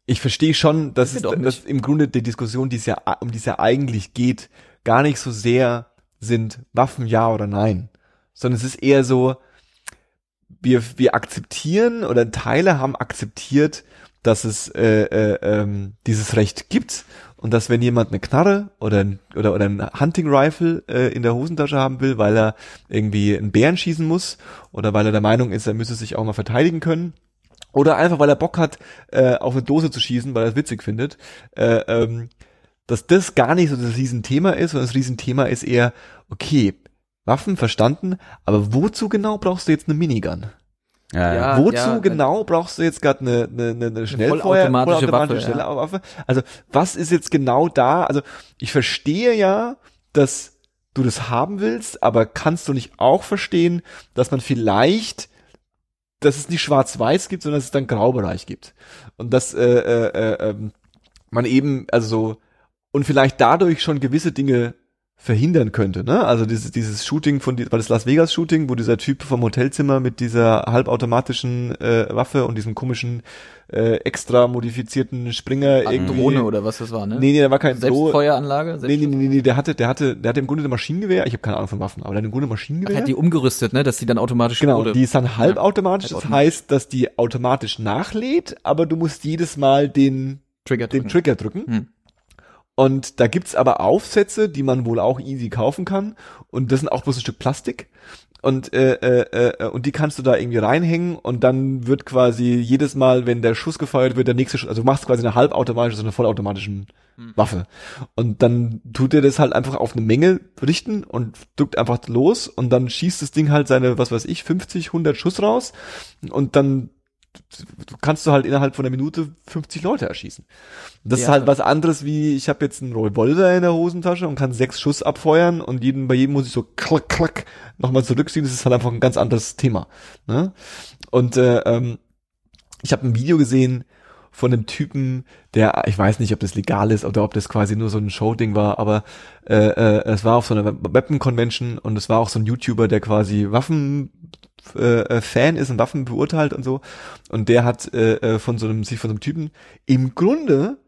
ich verstehe schon, dass, es, dass im Grunde die Diskussion, die es ja, um die es ja eigentlich geht, gar nicht so sehr sind Waffen ja oder nein, sondern es ist eher so, wir, wir akzeptieren oder Teile haben akzeptiert, dass es äh, äh, ähm, dieses Recht gibt und dass wenn jemand eine Knarre oder oder oder ein Hunting Rifle äh, in der Hosentasche haben will, weil er irgendwie einen Bären schießen muss oder weil er der Meinung ist, er müsse sich auch mal verteidigen können oder einfach weil er Bock hat äh, auf eine Dose zu schießen, weil er es witzig findet, äh, ähm, dass das gar nicht so das Riesenthema ist, sondern das Riesenthema ist eher okay Waffen verstanden, aber wozu genau brauchst du jetzt eine Minigun? Ja, Wozu ja, genau brauchst du jetzt gerade eine, eine, eine, Schnellfeuer, vollautomatische vollautomatische Waffe, ja. Schnellwaffe? Also was ist jetzt genau da? Also ich verstehe ja, dass du das haben willst, aber kannst du nicht auch verstehen, dass man vielleicht, dass es nicht schwarz-weiß gibt, sondern dass es dann Graubereich gibt und dass äh, äh, äh, ähm, man eben also so und vielleicht dadurch schon gewisse Dinge verhindern könnte, ne? Also dieses dieses Shooting von die, war das Las Vegas Shooting, wo dieser Typ vom Hotelzimmer mit dieser halbautomatischen äh, Waffe und diesem komischen äh, extra modifizierten Springer irgendwie Drohne oder was das war, ne? Nee, nee, da war kein Selbstfeueranlage? Nee, nee, nee, nee, nee, der hatte der hatte der hatte im Grunde ein Maschinengewehr, ich habe keine Ahnung von Waffen, aber der hatte im Grunde Maschinengewehr. Hat die umgerüstet, ne, dass die dann automatisch Genau, wurde. die ist dann halbautomatisch, das halbautomatisch. heißt, dass die automatisch nachlädt, aber du musst jedes Mal den Trigger den drücken. Trigger drücken. Hm. Und da gibt's aber Aufsätze, die man wohl auch easy kaufen kann. Und das sind auch bloß ein Stück Plastik. und äh, äh, äh, und die kannst du da irgendwie reinhängen und dann wird quasi jedes Mal, wenn der Schuss gefeuert wird, der nächste Schuss, also du machst quasi eine halbautomatische, so eine vollautomatischen Waffe. Und dann tut er das halt einfach auf eine Menge richten und drückt einfach los und dann schießt das Ding halt seine, was weiß ich, 50, 100 Schuss raus und dann kannst du halt innerhalb von einer Minute 50 Leute erschießen. Das Ja. ist halt was anderes wie, ich habe jetzt einen Revolver in der Hosentasche und kann sechs Schuss abfeuern und jeden, bei jedem muss ich so klack, klack nochmal zurückziehen. Das ist halt einfach ein ganz anderes Thema. Ne? Und äh, ähm, ich habe ein Video gesehen von einem Typen, der, ich weiß nicht, ob das legal ist oder ob das quasi nur so ein Show-Ding war, aber äh, äh, es war auf so einer Weapon-Convention und es war auch so ein YouTuber, der quasi Waffen äh, Fan ist und Waffen beurteilt und so. Und der hat äh, äh, von so einem, sich von so einem Typen im Grunde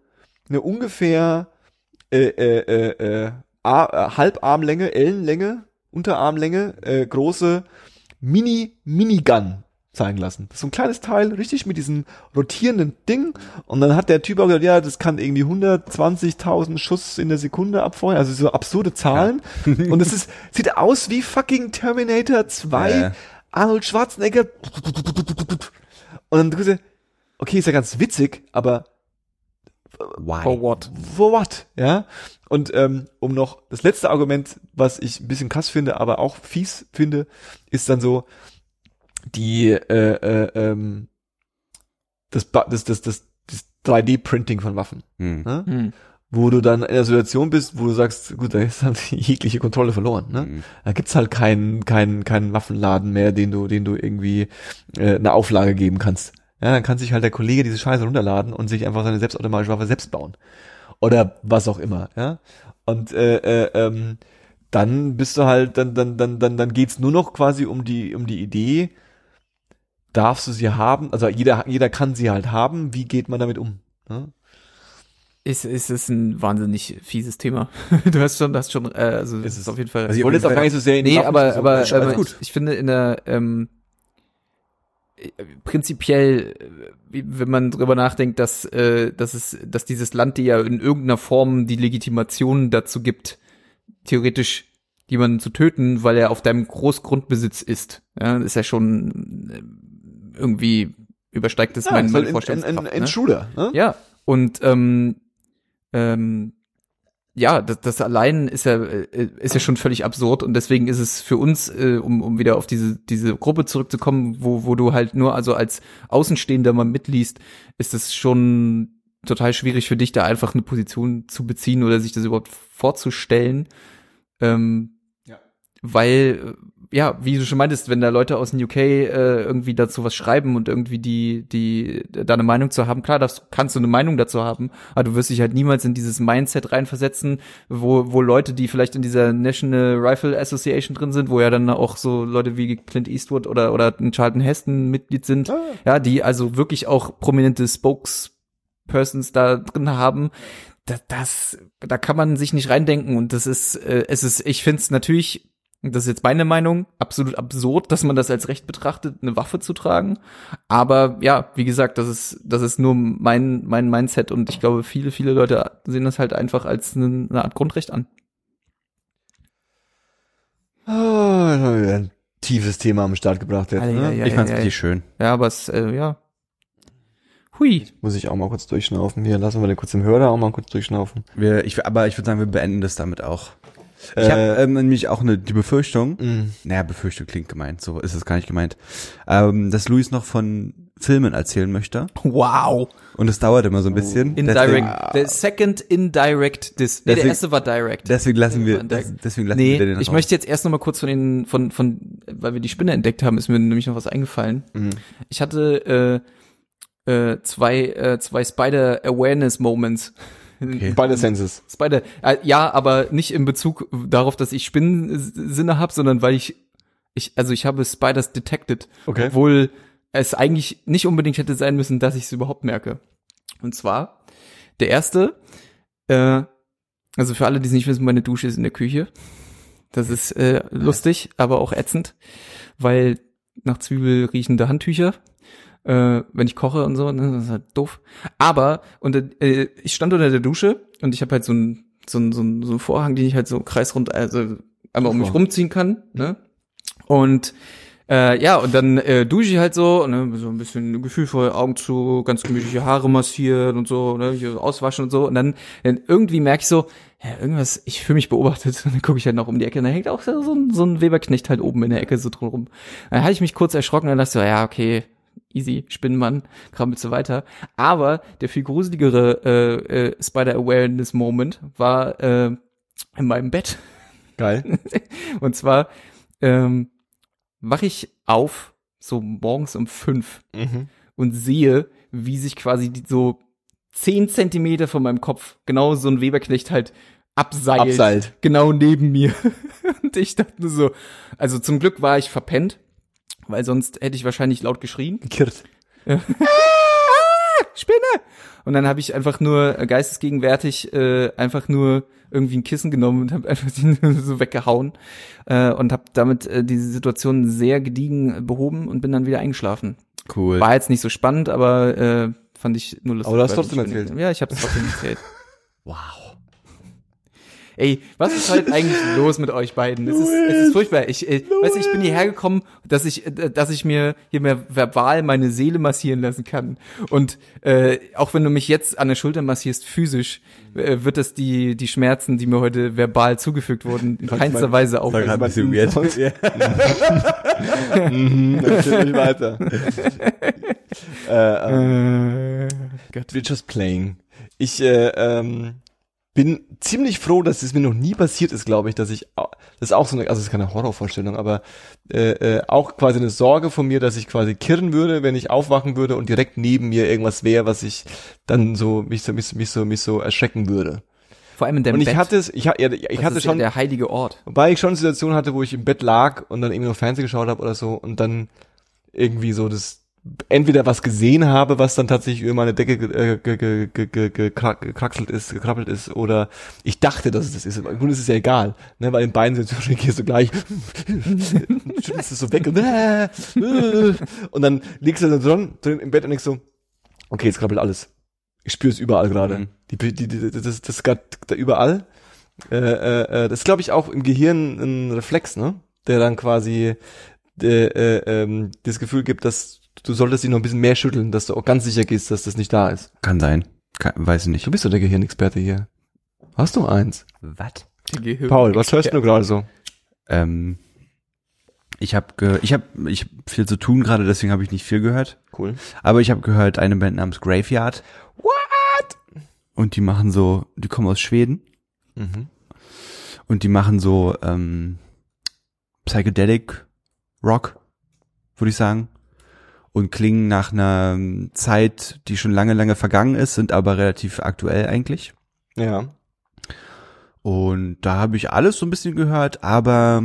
eine ungefähr äh, äh, äh, äh, A- Halbarmlänge, Ellenlänge, Unterarmlänge, äh, große Mini Minigun zeigen lassen. Das ist so ein kleines Teil, richtig mit diesem rotierenden Ding. Und dann hat der Typ auch gesagt, ja, das kann irgendwie 120.000 Schuss in der Sekunde abfeuern. Also so absurde Zahlen. Und es ist, sieht aus wie fucking Terminator 2. Ja. Arnold Schwarzenegger. Und dann du okay, ist ja ganz witzig, aber Why? For what? for what? Ja. Und ähm, um noch das letzte Argument, was ich ein bisschen krass finde, aber auch fies finde, ist dann so die äh, äh, ähm, das, das, das, das, das 3D-Printing von Waffen, Hm. ne? Hm. Wo du dann in der Situation bist, wo du sagst, gut, da ist halt jegliche Kontrolle verloren. Ne? Hm. Da gibt's halt keinen keinen keinen Waffenladen mehr, den du den du irgendwie äh, eine Auflage geben kannst. Ja, dann kann sich halt der Kollege diese Scheiße runterladen und sich einfach seine selbstautomatische Waffe selbst bauen oder was auch immer. Ja, und äh, äh, ähm, dann bist du halt dann dann dann dann dann geht's nur noch quasi um die um die Idee. Darfst du sie haben? Also jeder jeder kann sie halt haben. Wie geht man damit um? Ne? Ist, ist es ein wahnsinnig fieses Thema. Du hast schon, hast schon, äh, also es Ist ist es. auf jeden Fall. Also Ich wollte jetzt auch gar nicht so sehr in die nee, Waffen- aber, so- aber, alles gut. ich, ich finde in der ähm, äh, prinzipiell, wenn man drüber nachdenkt, dass, äh, dass es, dass dieses Land dir ja in irgendeiner Form die Legitimation dazu gibt, theoretisch jemanden zu töten, weil er auf deinem Großgrundbesitz ist. Ja, ist ja schon äh, irgendwie übersteigt es Ja, mein, ist meine halt ein, ein, Vorstellungskraft. ein, ein ne? Ne? Ja, und ähm, ähm, ja, das, das allein ist ja äh, ist ja schon völlig absurd und deswegen ist es für uns, äh, um, um wieder auf diese diese Gruppe zurückzukommen, wo wo du halt nur also als Außenstehender mal mitliest, ist es schon total schwierig für dich da einfach eine Position zu beziehen oder sich das überhaupt vorzustellen, ähm, Ja. weil ja, wie du schon meintest, wenn da Leute aus dem UK äh, irgendwie dazu was schreiben und irgendwie die, die, da eine Meinung zu haben, klar, das kannst du eine Meinung dazu haben, aber du wirst dich halt niemals in dieses Mindset reinversetzen, wo, wo Leute, die vielleicht in dieser National Rifle Association drin sind, wo ja dann auch so Leute wie Clint Eastwood oder, oder ein Charlton Heston Mitglied sind, Ah. ja, die also wirklich auch prominente Spokespersons da drin haben, das, das, da kann man sich nicht reindenken und das ist, äh, es ist, ich finde es natürlich, das ist jetzt meine Meinung, absolut absurd, dass man das als Recht betrachtet, eine Waffe zu tragen. Aber ja, wie gesagt, das ist, das ist nur mein, mein Mindset und ich glaube, viele, viele Leute sehen das halt einfach als eine, eine Art Grundrecht an. Ah, jetzt haben wir wieder ein tiefes Thema am Start gebracht jetzt. Ne? ei, ei. Ich fand's ja, richtig schön. Ja, aber es, äh, ja. Hui. Muss ich auch mal kurz durchschnaufen. Hier, lassen wir den kurz im Hörer auch mal kurz durchschnaufen. Wir, ich, aber ich würde sagen, wir beenden das damit auch. Ich Äh, habe ähm, nämlich auch eine, die Befürchtung, mh. naja, Befürchtung klingt gemeint, so ist es gar nicht gemeint, ähm, dass Luis noch von Filmen erzählen möchte. Wow. Und es dauert immer so ein bisschen. Indirect. Deswegen, The second indirect dis. Nee, der Deswegen- erste war direct. deswegen lassen wir, deswegen lassen nee, wir den ich raus. möchte jetzt erst noch mal kurz von den, von, von, weil wir die Spinne entdeckt haben, ist mir nämlich noch was eingefallen. Mhm. Ich hatte äh, äh, zwei, äh, zwei Spider Awareness Moments. Okay. Beide Senses. Spider, äh, ja, aber nicht in Bezug darauf, dass ich Spinnensinne habe, sondern weil ich, ich, also ich habe Spiders detected, Okay. obwohl es eigentlich nicht unbedingt hätte sein müssen, dass ich es überhaupt merke. Und zwar der erste, äh, also für alle, die es nicht wissen, meine Dusche ist in der Küche. Das ist äh, lustig, aber auch ätzend, weil nach Zwiebel riechende Handtücher äh, wenn ich koche und so, ne, das ist halt doof. Aber und äh, ich stand unter der Dusche und ich habe halt so ein so ein so ein so ein Vorhang, den ich halt so kreisrund also einmal um mich rumziehen kann, ne? Und äh, ja, und dann äh, dusche ich halt so, ne, so ein bisschen gefühlvoll, Augen zu, ganz gemütliche Haare massieren und so, ne, hier auswaschen und so. Und dann, dann irgendwie merke ich so, ja, irgendwas, ich fühle mich beobachtet. Und dann gucke ich halt noch um die Ecke und da hängt auch so ein, so ein Weberknecht halt oben in der Ecke so drum rum. Dann hatte ich mich kurz erschrocken und dachte so, ja, okay, easy, Spinnenmann, krabbelt so weiter. Aber der viel gruseligere äh, äh, Spider-Awareness-Moment war äh, in meinem Bett. Geil. Und zwar ähm, wache ich auf, so morgens um fünf Mhm. und sehe, wie sich quasi die, so zehn Zentimeter von meinem Kopf genau so ein Weberknecht halt abseilt. Abseilt. Genau neben mir. und ich dachte nur so, also zum Glück war ich verpennt, weil sonst hätte ich wahrscheinlich laut geschrien. Kirt. Spinne! Und dann habe ich einfach nur äh, geistesgegenwärtig äh, einfach nur irgendwie ein Kissen genommen und habe einfach die so weggehauen äh, und habe damit äh, diese Situation sehr gediegen behoben und bin dann wieder eingeschlafen. Cool. War jetzt nicht so spannend, aber äh, fand ich nur lustig. Aber du hast trotzdem erzählt. Ja, ich habe es trotzdem erzählt. Wow. Ey, was ist heute eigentlich los mit euch beiden? Es ist, es ist furchtbar. Ich, äh, weißt du, ich bin hierher gekommen, dass ich, äh, dass ich mir hier mehr verbal meine Seele massieren lassen kann. Und äh, auch wenn du mich jetzt an der Schulter massierst, physisch, äh, wird das die die Schmerzen, die mir heute verbal zugefügt wurden, in keinster Weise Sag aufhören. grad ein bisschen weird. mhm, erzähl mich weiter. äh, Äh, Gott. we're just playing. Ich äh, ähm, bin ziemlich froh, dass es mir noch nie passiert ist, glaube ich, dass ich, das ist auch so eine, also es ist keine Horrorvorstellung, aber äh, äh, auch quasi eine Sorge von mir, dass ich quasi kirren würde, wenn ich aufwachen würde und direkt neben mir irgendwas wäre, was ich dann so mich so mich, so- mich so mich so erschrecken würde. Vor allem in deinem und ich Bett. hatte es, ich, ja, ich das hatte schon, der heilige Ort. Wobei ich schon eine Situation hatte, wo ich im Bett lag und dann irgendwie noch Fernsehen geschaut habe oder so und dann irgendwie so das entweder was gesehen habe, was dann tatsächlich über meine Decke äh, ge- ge- ge- ge- gekra- gekraxelt ist, gekrabbelt ist, oder ich dachte, dass es das ist. Im Grunde ist es ja egal, ne, weil in beiden Situationen gehst du gleich, schüttelst es so weg und, äh, äh, und dann liegst du dann drin, drin im Bett und denkst so, okay, jetzt krabbelt alles. Ich spüre es überall gerade. Mhm. Die, die, die, das, das ist gerade da überall. Äh, äh, äh, das ist, glaube ich, auch im Gehirn ein Reflex, ne? Der dann quasi äh, äh, ähm, das Gefühl gibt, dass du solltest dich noch ein bisschen mehr schütteln, dass du auch ganz sicher gehst, dass das nicht da ist. Kann sein. Kann, weiß ich nicht. Du bist doch der Gehirnexperte hier. Hast du eins? Was? Paul, was hörst du gerade so? Ähm, ich habe ich hab, ich hab viel zu tun gerade, deswegen habe ich nicht viel gehört. Cool. Aber ich habe gehört eine Band namens Graveyard. What? Und die machen so, die kommen aus Schweden Mhm. und die machen so ähm, Psychedelic Rock, würde ich sagen. Und klingen nach einer Zeit, die schon lange, lange vergangen ist, sind aber relativ aktuell eigentlich. Ja. Und da habe ich alles so ein bisschen gehört, aber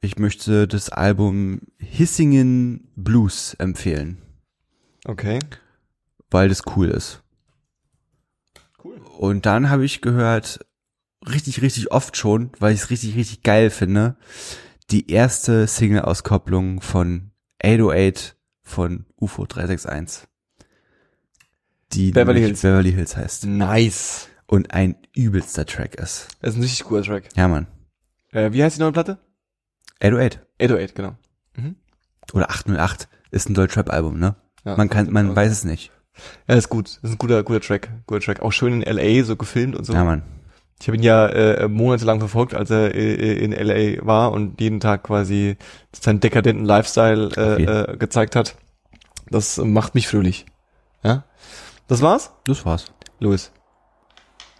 ich möchte das Album Hissingen Blues empfehlen, Okay. weil das cool ist. Cool. Und dann habe ich gehört, richtig, richtig oft schon, weil ich es richtig, richtig geil finde, die erste Single-Auskopplung von 808 von UFO 361. Die Beverly Hills. Beverly Hills heißt. Nice. Und ein übelster Track ist. Das ist ein richtig guter Track. Ja, Mann. Äh, wie heißt die neue Platte? 808. 808, genau. Oder 808 ist ein Deutschrap-Album, ne? Ja, man kann, man weiß es nicht. Ja, ist gut. Das ist ein guter, guter Track. Guter Track. Auch schön in L.A. so gefilmt und so. Ja, Mann. Ich habe ihn ja äh, monatelang verfolgt, als er äh, in LA war und jeden Tag quasi seinen dekadenten Lifestyle Okay. äh, äh, gezeigt hat. Das macht mich fröhlich. Ja? Das war's? Das war's. Louis.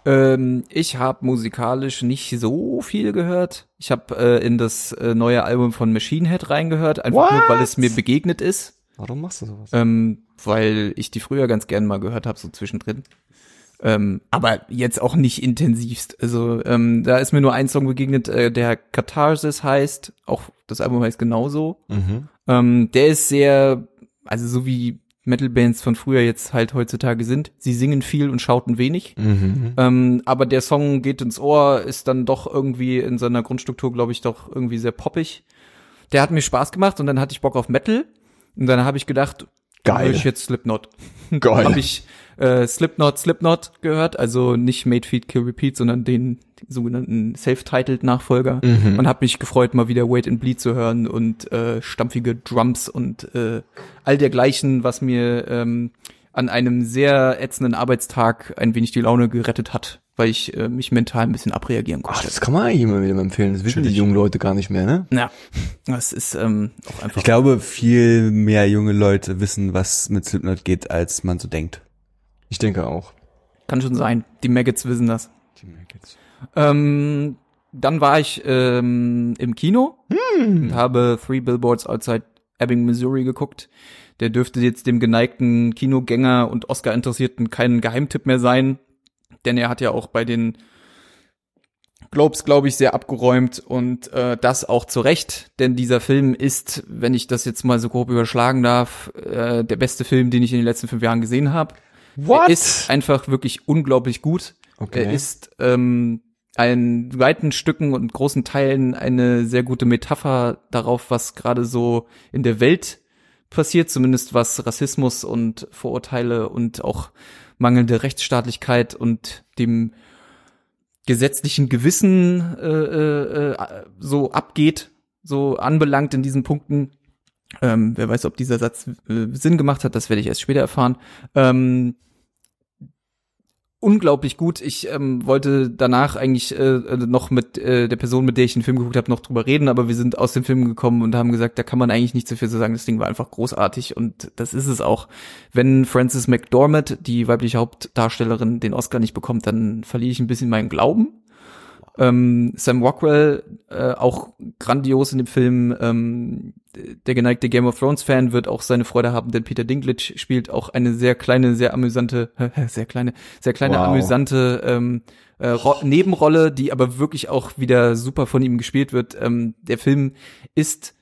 Ähm, ich habe musikalisch nicht so viel gehört. Ich habe äh, in das äh, neue Album von Machine Head reingehört, einfach nur, weil es mir begegnet ist. Warum machst du sowas? Ähm, weil ich die früher ganz gern mal gehört habe, so zwischendrin. Ähm, aber jetzt auch nicht intensivst. Also ähm, da ist mir nur ein Song begegnet, äh, der Catharsis heißt. Auch das Album heißt genauso. Mhm. Ähm, der ist sehr, also so wie Metal-Bands von früher jetzt halt heutzutage sind. Sie singen viel und schauten wenig. Mhm. Ähm, aber der Song geht ins Ohr, ist dann doch irgendwie in seiner Grundstruktur, glaube ich, doch irgendwie sehr poppig. Der hat mir Spaß gemacht und dann hatte ich Bock auf Metal. Und dann habe ich gedacht, Geil. höre ich jetzt Slipknot. Geil. Habe ich äh, Slipknot, Slipknot gehört, also nicht Made Feed Kill Repeat, sondern den, den sogenannten Self-Titled Nachfolger Mhm. und habe mich gefreut, mal wieder Wait and Bleed zu hören und äh, stampfige Drums und äh, all dergleichen, was mir ähm, an einem sehr ätzenden Arbeitstag ein wenig die Laune gerettet hat, weil ich äh, mich mental ein bisschen abreagieren Ach, konnte. das kann man eigentlich immer wieder empfehlen. Das wissen die jungen Leute gar nicht mehr, ne? ja, das ist ähm, auch einfach. Ich glaube, viel mehr junge Leute wissen, was mit Slipknot geht, als man so denkt. Ich denke auch. Kann schon sein. Die Maggots wissen das. Ähm, dann war ich ähm, im Kino und habe Three Billboards Outside Ebbing, Missouri geguckt. Der dürfte jetzt dem geneigten Kinogänger und Oscar-Interessierten kein Geheimtipp mehr sein, denn er hat ja auch bei den Globes, glaube ich, sehr abgeräumt und äh, das auch zu Recht, denn dieser Film ist, wenn ich das jetzt mal so grob überschlagen darf, äh, der beste Film, den ich in den letzten fünf Jahren gesehen habe. Er ist einfach wirklich unglaublich gut. Okay. Er ist ähm, in weiten Stücken und großen Teilen eine sehr gute Metapher darauf, was gerade so in der Welt passiert, zumindest was Rassismus und Vorurteile und auch mangelnde Rechtsstaatlichkeit und dem gesetzlichen Gewissen äh, äh, äh, so abgeht, so anbelangt in diesen Punkten. Ähm, wer weiß, ob dieser Satz äh, Sinn gemacht hat, das werde ich erst später erfahren. Ähm, unglaublich gut. Ich ähm, wollte danach eigentlich äh, noch mit äh, der Person, mit der ich den Film geguckt habe, noch drüber reden, aber wir sind aus dem Film gekommen und haben gesagt, da kann man eigentlich nicht so viel zu sagen. Das Ding war einfach großartig und das ist es auch. Wenn Frances McDormand, die weibliche Hauptdarstellerin, den Oscar nicht bekommt, dann verliere ich ein bisschen meinen Glauben. Ähm, Sam Rockwell, äh, auch grandios in dem Film. Ähm, der geneigte Game of Thrones Fan wird auch seine Freude haben, denn Peter Dinklage spielt auch eine sehr kleine, sehr amüsante, sehr kleine, sehr kleine Wow. amüsante ähm, äh, Ro Nebenrolle, die aber wirklich auch wieder super von ihm gespielt wird. Ähm, der Film ist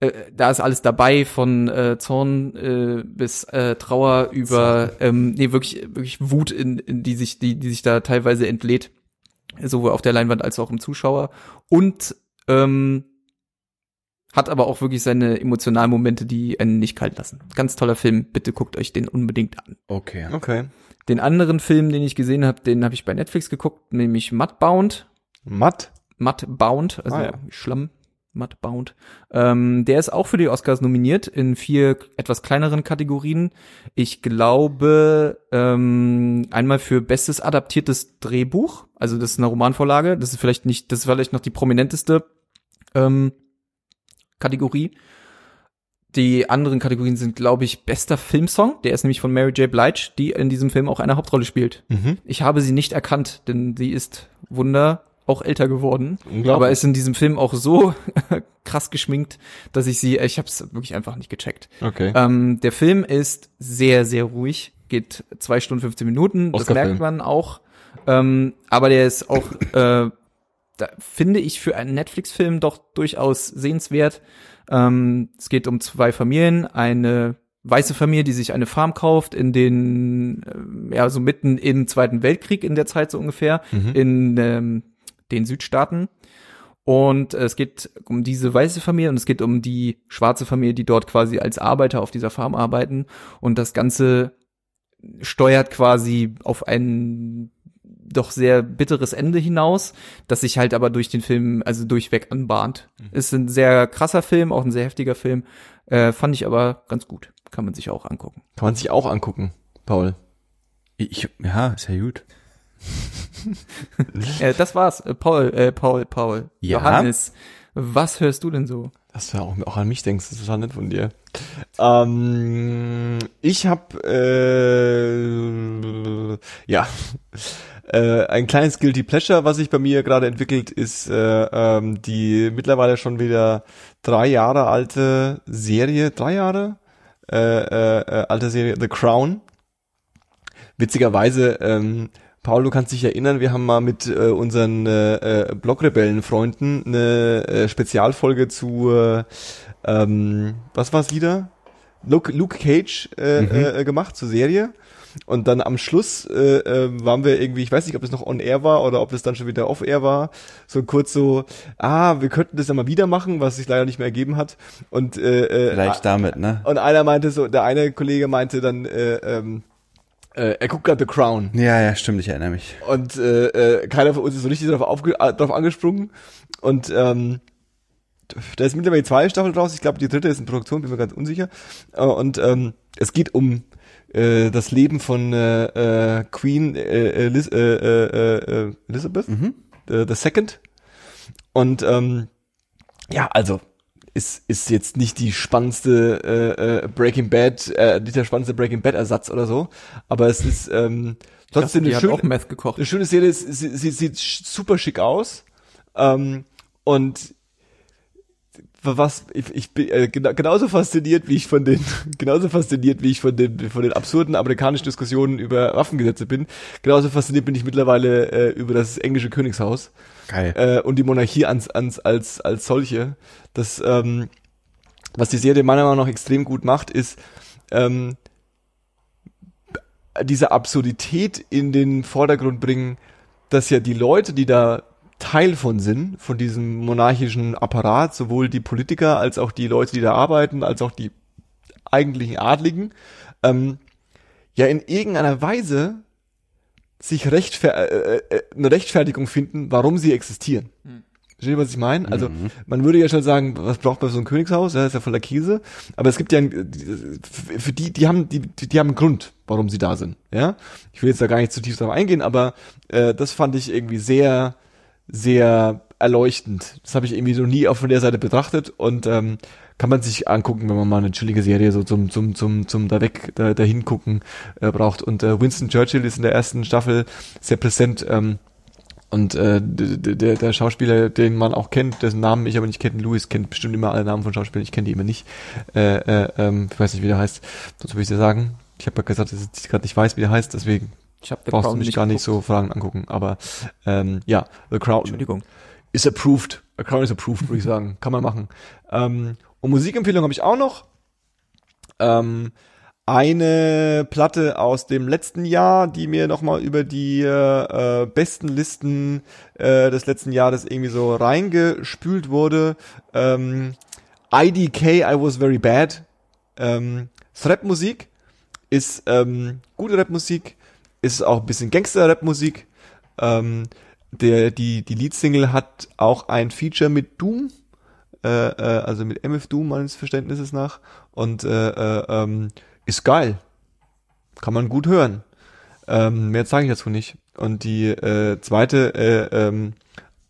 äh, da ist alles dabei, von äh, Zorn äh, bis äh, Trauer über ähm, nee, wirklich, wirklich Wut, in, in die sich, die, die sich da teilweise entlädt, sowohl auf der Leinwand als auch im Zuschauer. Und ähm, hat aber auch wirklich seine emotionalen Momente, die einen nicht kalt lassen. Ganz toller Film, bitte guckt euch den unbedingt an. Okay. Okay. Den anderen Film, den ich gesehen habe, den habe ich bei Netflix geguckt, nämlich Mudbound. Matt? Mudbound, also Ah, ja. Schlamm, Mudbound. Ähm, der ist auch für die Oscars nominiert in vier etwas kleineren Kategorien. Ich glaube, ähm, einmal für bestes adaptiertes Drehbuch, also das ist eine Romanvorlage, das ist vielleicht nicht, das ist vielleicht noch die prominenteste ähm, Kategorie. Die anderen Kategorien sind, glaube ich, bester Filmsong. Der ist nämlich von Mary J. Blige, die in diesem Film auch eine Hauptrolle spielt. Mhm. Ich habe sie nicht erkannt, denn sie ist Wunder auch älter geworden. Aber ist in diesem Film auch so krass geschminkt, dass ich sie, ich habe es wirklich einfach nicht gecheckt. Okay. Ähm, der Film ist sehr, sehr ruhig, geht zwei Stunden 15 Minuten, das merkt man auch. Ähm, aber der ist auch, äh, da finde ich für einen Netflix-Film doch durchaus sehenswert. Ähm, es geht um zwei Familien, eine weiße Familie, die sich eine Farm kauft in den, ähm, ja, so mitten im Zweiten Weltkrieg in der Zeit so ungefähr, Mhm. in ähm, den Südstaaten. Und es geht um diese weiße Familie und es geht um die schwarze Familie, die dort quasi als Arbeiter auf dieser Farm arbeiten. Und das Ganze steuert quasi auf ein doch sehr bitteres Ende hinaus, das sich halt aber durch den Film, also durchweg anbahnt. Ist ein sehr krasser Film, auch ein sehr heftiger Film. Äh, fand ich aber ganz gut. Kann man sich auch angucken. Kann man sich auch angucken, Paul. Ich, ja, ist ja gut. Äh, das war's. Äh, Paul, äh, Paul, Paul. Ja? Johannes, was hörst du denn so? Dass du auch, auch an mich denkst, das ist total nett von dir. Ähm, ich habe äh, ja äh, ein kleines guilty pleasure, was sich bei mir gerade entwickelt, ist äh, ähm, die mittlerweile schon wieder drei Jahre alte Serie, drei Jahre äh, äh, äh, alte Serie The Crown. Witzigerweise ähm, Paul, du kannst dich erinnern, wir haben mal mit äh, unseren äh, äh, Blogrebellen-Freunden eine äh, Spezialfolge zu, äh, ähm, was war's wieder? Luke, Luke Cage äh, Mhm. äh, gemacht zur Serie. Und dann am Schluss äh, äh, waren wir irgendwie, ich weiß nicht, ob es noch on air war oder ob es dann schon wieder off air war, so kurz so, ah, wir könnten das ja mal wieder machen, was sich leider nicht mehr ergeben hat. Und äh, äh, Vielleicht damit, ne? und einer meinte so, der eine Kollege meinte dann, äh, ähm, äh, er guckt gerade The Crown. Ja, ja, stimmt, ich erinnere mich. Und äh, äh, keiner von uns ist so richtig darauf, aufge äh, darauf angesprungen. Und ähm, da ist mittlerweile die zweite Staffel draus. Ich glaube, die dritte ist in Produktion, bin mir ganz unsicher. Äh, und ähm, es geht um äh, das Leben von äh, äh, Queen äh, Elis äh, äh, Elizabeth Mhm. äh, the Second. Und ähm, ja, also ist ist jetzt nicht die spannendste äh, äh, Breaking Bad, äh, nicht der spannendste Breaking Bad Ersatz oder so, aber es ist ähm, trotzdem die eine schöne, auch Meth gekocht. eine schöne Serie. Sie, sie sieht super schick aus ähm, und was ich, ich bin äh, gena genauso fasziniert wie ich von den genauso fasziniert wie ich von den von den absurden amerikanischen Diskussionen über Waffengesetze bin genauso fasziniert bin ich mittlerweile äh, über das englische Königshaus Geil. äh, und die Monarchie ans, ans, als, als solche. Das, ähm, was die Serie meiner Meinung nach extrem gut macht, ist ähm, diese Absurdität in den Vordergrund bringen, dass ja die Leute, die da Teil von sind, von diesem monarchischen Apparat, sowohl die Politiker als auch die Leute, die da arbeiten, als auch die eigentlichen Adligen, ähm, ja in irgendeiner Weise sich rechtfer äh, äh, eine Rechtfertigung finden, warum sie existieren. Versteht ihr, was ich meine? Also, man würde ja schon sagen, was braucht man für so ein Königshaus? Ja, ist ja voller Käse. Aber es gibt ja, ein- für die, die haben, die, die die haben einen Grund, warum sie da sind. Ja? Ich will jetzt da gar nicht zu tief drauf eingehen, aber äh, das fand ich irgendwie sehr, sehr erleuchtend. Das habe ich irgendwie noch nie auch von der Seite betrachtet und ähm, kann man sich angucken, wenn man mal eine chillige Serie so zum zum zum zum da weg da, dahin gucken äh, braucht. Und äh, Winston Churchill ist in der ersten Staffel sehr präsent. Ähm, und äh, der, der Schauspieler, den man auch kennt, dessen Namen ich aber nicht kenne, Louis kennt bestimmt immer alle Namen von Schauspielern, ich kenne die immer nicht. Äh, äh, ähm, ich weiß nicht, wie der heißt. Sonst würde ich dir sagen. Ich habe ja gesagt, dass ich gerade nicht weiß, wie der heißt, deswegen Ich habe brauchst du mich gar nicht so Fragen angucken. Aber ähm, ja, The Crown Entschuldigung. ist approved. A Crown is approved, würde ich sagen. Kann man machen. Ähm, und Musikempfehlung habe ich auch noch. Ähm, eine Platte aus dem letzten Jahr, die mir nochmal über die äh, besten Listen äh, des letzten Jahres irgendwie so reingespült wurde. Ähm, IDK, I Was Very Bad. Ähm, Rapmusik, ist ähm, gute Rapmusik, ist auch ein bisschen Gangster-Rapmusik. Ähm, der, die, die Leadsingle hat auch ein Feature mit Doom, äh, äh, also mit MF Doom meines Verständnisses nach und äh, äh, ähm, ist geil. Kann man gut hören. Ähm, mehr sage ich dazu nicht. Und die äh, zweite, äh, ähm,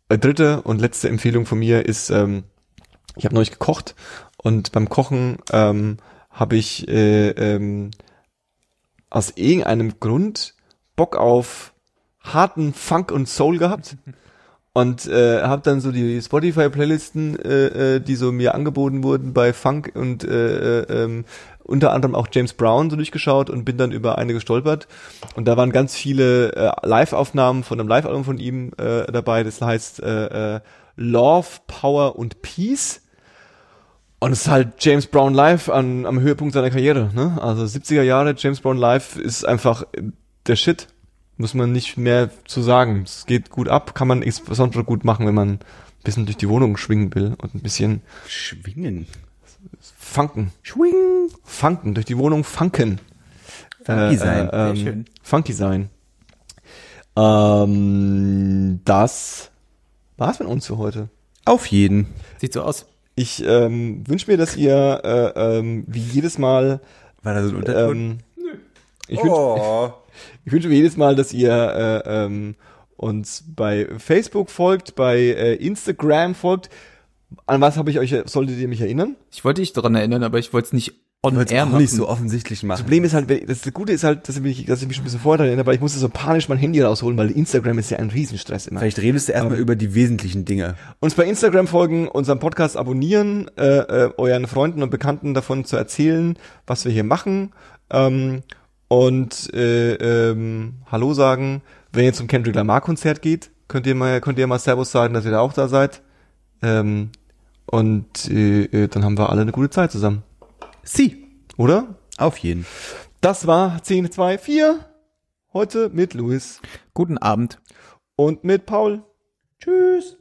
äh, dritte und letzte Empfehlung von mir ist, ähm, ich habe neulich gekocht und beim Kochen ähm, habe ich äh, ähm, aus irgendeinem Grund Bock auf harten Funk und Soul gehabt und äh, habe dann so die Spotify Playlisten, äh, äh, die so mir angeboten wurden bei Funk und äh, äh, ähm, unter anderem auch James Brown so durchgeschaut und bin dann über eine gestolpert. Und da waren ganz viele äh, Live-Aufnahmen von einem Live-Album von ihm äh, dabei, das heißt äh, äh, Love, Power und Peace. Und es ist halt James Brown live an, am Höhepunkt seiner Karriere, ne? Also 70er Jahre, James Brown live ist einfach der Shit. Muss man nicht mehr zu sagen. Es geht gut ab, kann man insbesondere gut machen, wenn man ein bisschen durch die Wohnung schwingen will und ein bisschen Schwingen. funken. Schwingen. Funken, durch die Wohnung funken. Funky sein. Sehr ähm, schön. Funky sein. Ähm, das war's mit uns für heute. Auf jeden. Sieht so aus. Ich ähm, wünsche mir, dass ihr äh, ähm, wie jedes Mal War da so ein Unterton? ähm, ich wünsche oh. Ich wünsche mir jedes Mal, dass ihr äh, ähm, uns bei Facebook folgt, bei äh, Instagram folgt. An was habe ich euch, solltet ihr mich erinnern? Ich wollte dich daran erinnern, aber ich wollte es nicht on air auch machen. nicht so offensichtlich Das machen. Problem ist halt, das Gute ist halt, dass ich mich, dass ich mich schon ein bisschen vorher daran erinnere, weil ich musste so panisch mein Handy rausholen, weil Instagram ist ja ein Riesenstress immer. Vielleicht redest du erstmal über die wesentlichen Dinge. Uns bei Instagram folgen, unseren Podcast abonnieren, äh, äh, euren Freunden und Bekannten davon zu erzählen, was wir hier machen. Ähm, und äh, ähm, Hallo sagen. Wenn ihr zum Kendrick Lamar Konzert geht, könnt ihr mal, könnt ihr mal Servus sagen, dass ihr da auch da seid. Ähm, und äh, äh, dann haben wir alle eine gute Zeit zusammen. Sie. Oder? Auf jeden. Das war 10, 2, 4. Heute mit Luis Guten Abend. und mit Paul. Tschüss.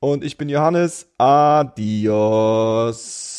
Und ich bin Johannes. Adios.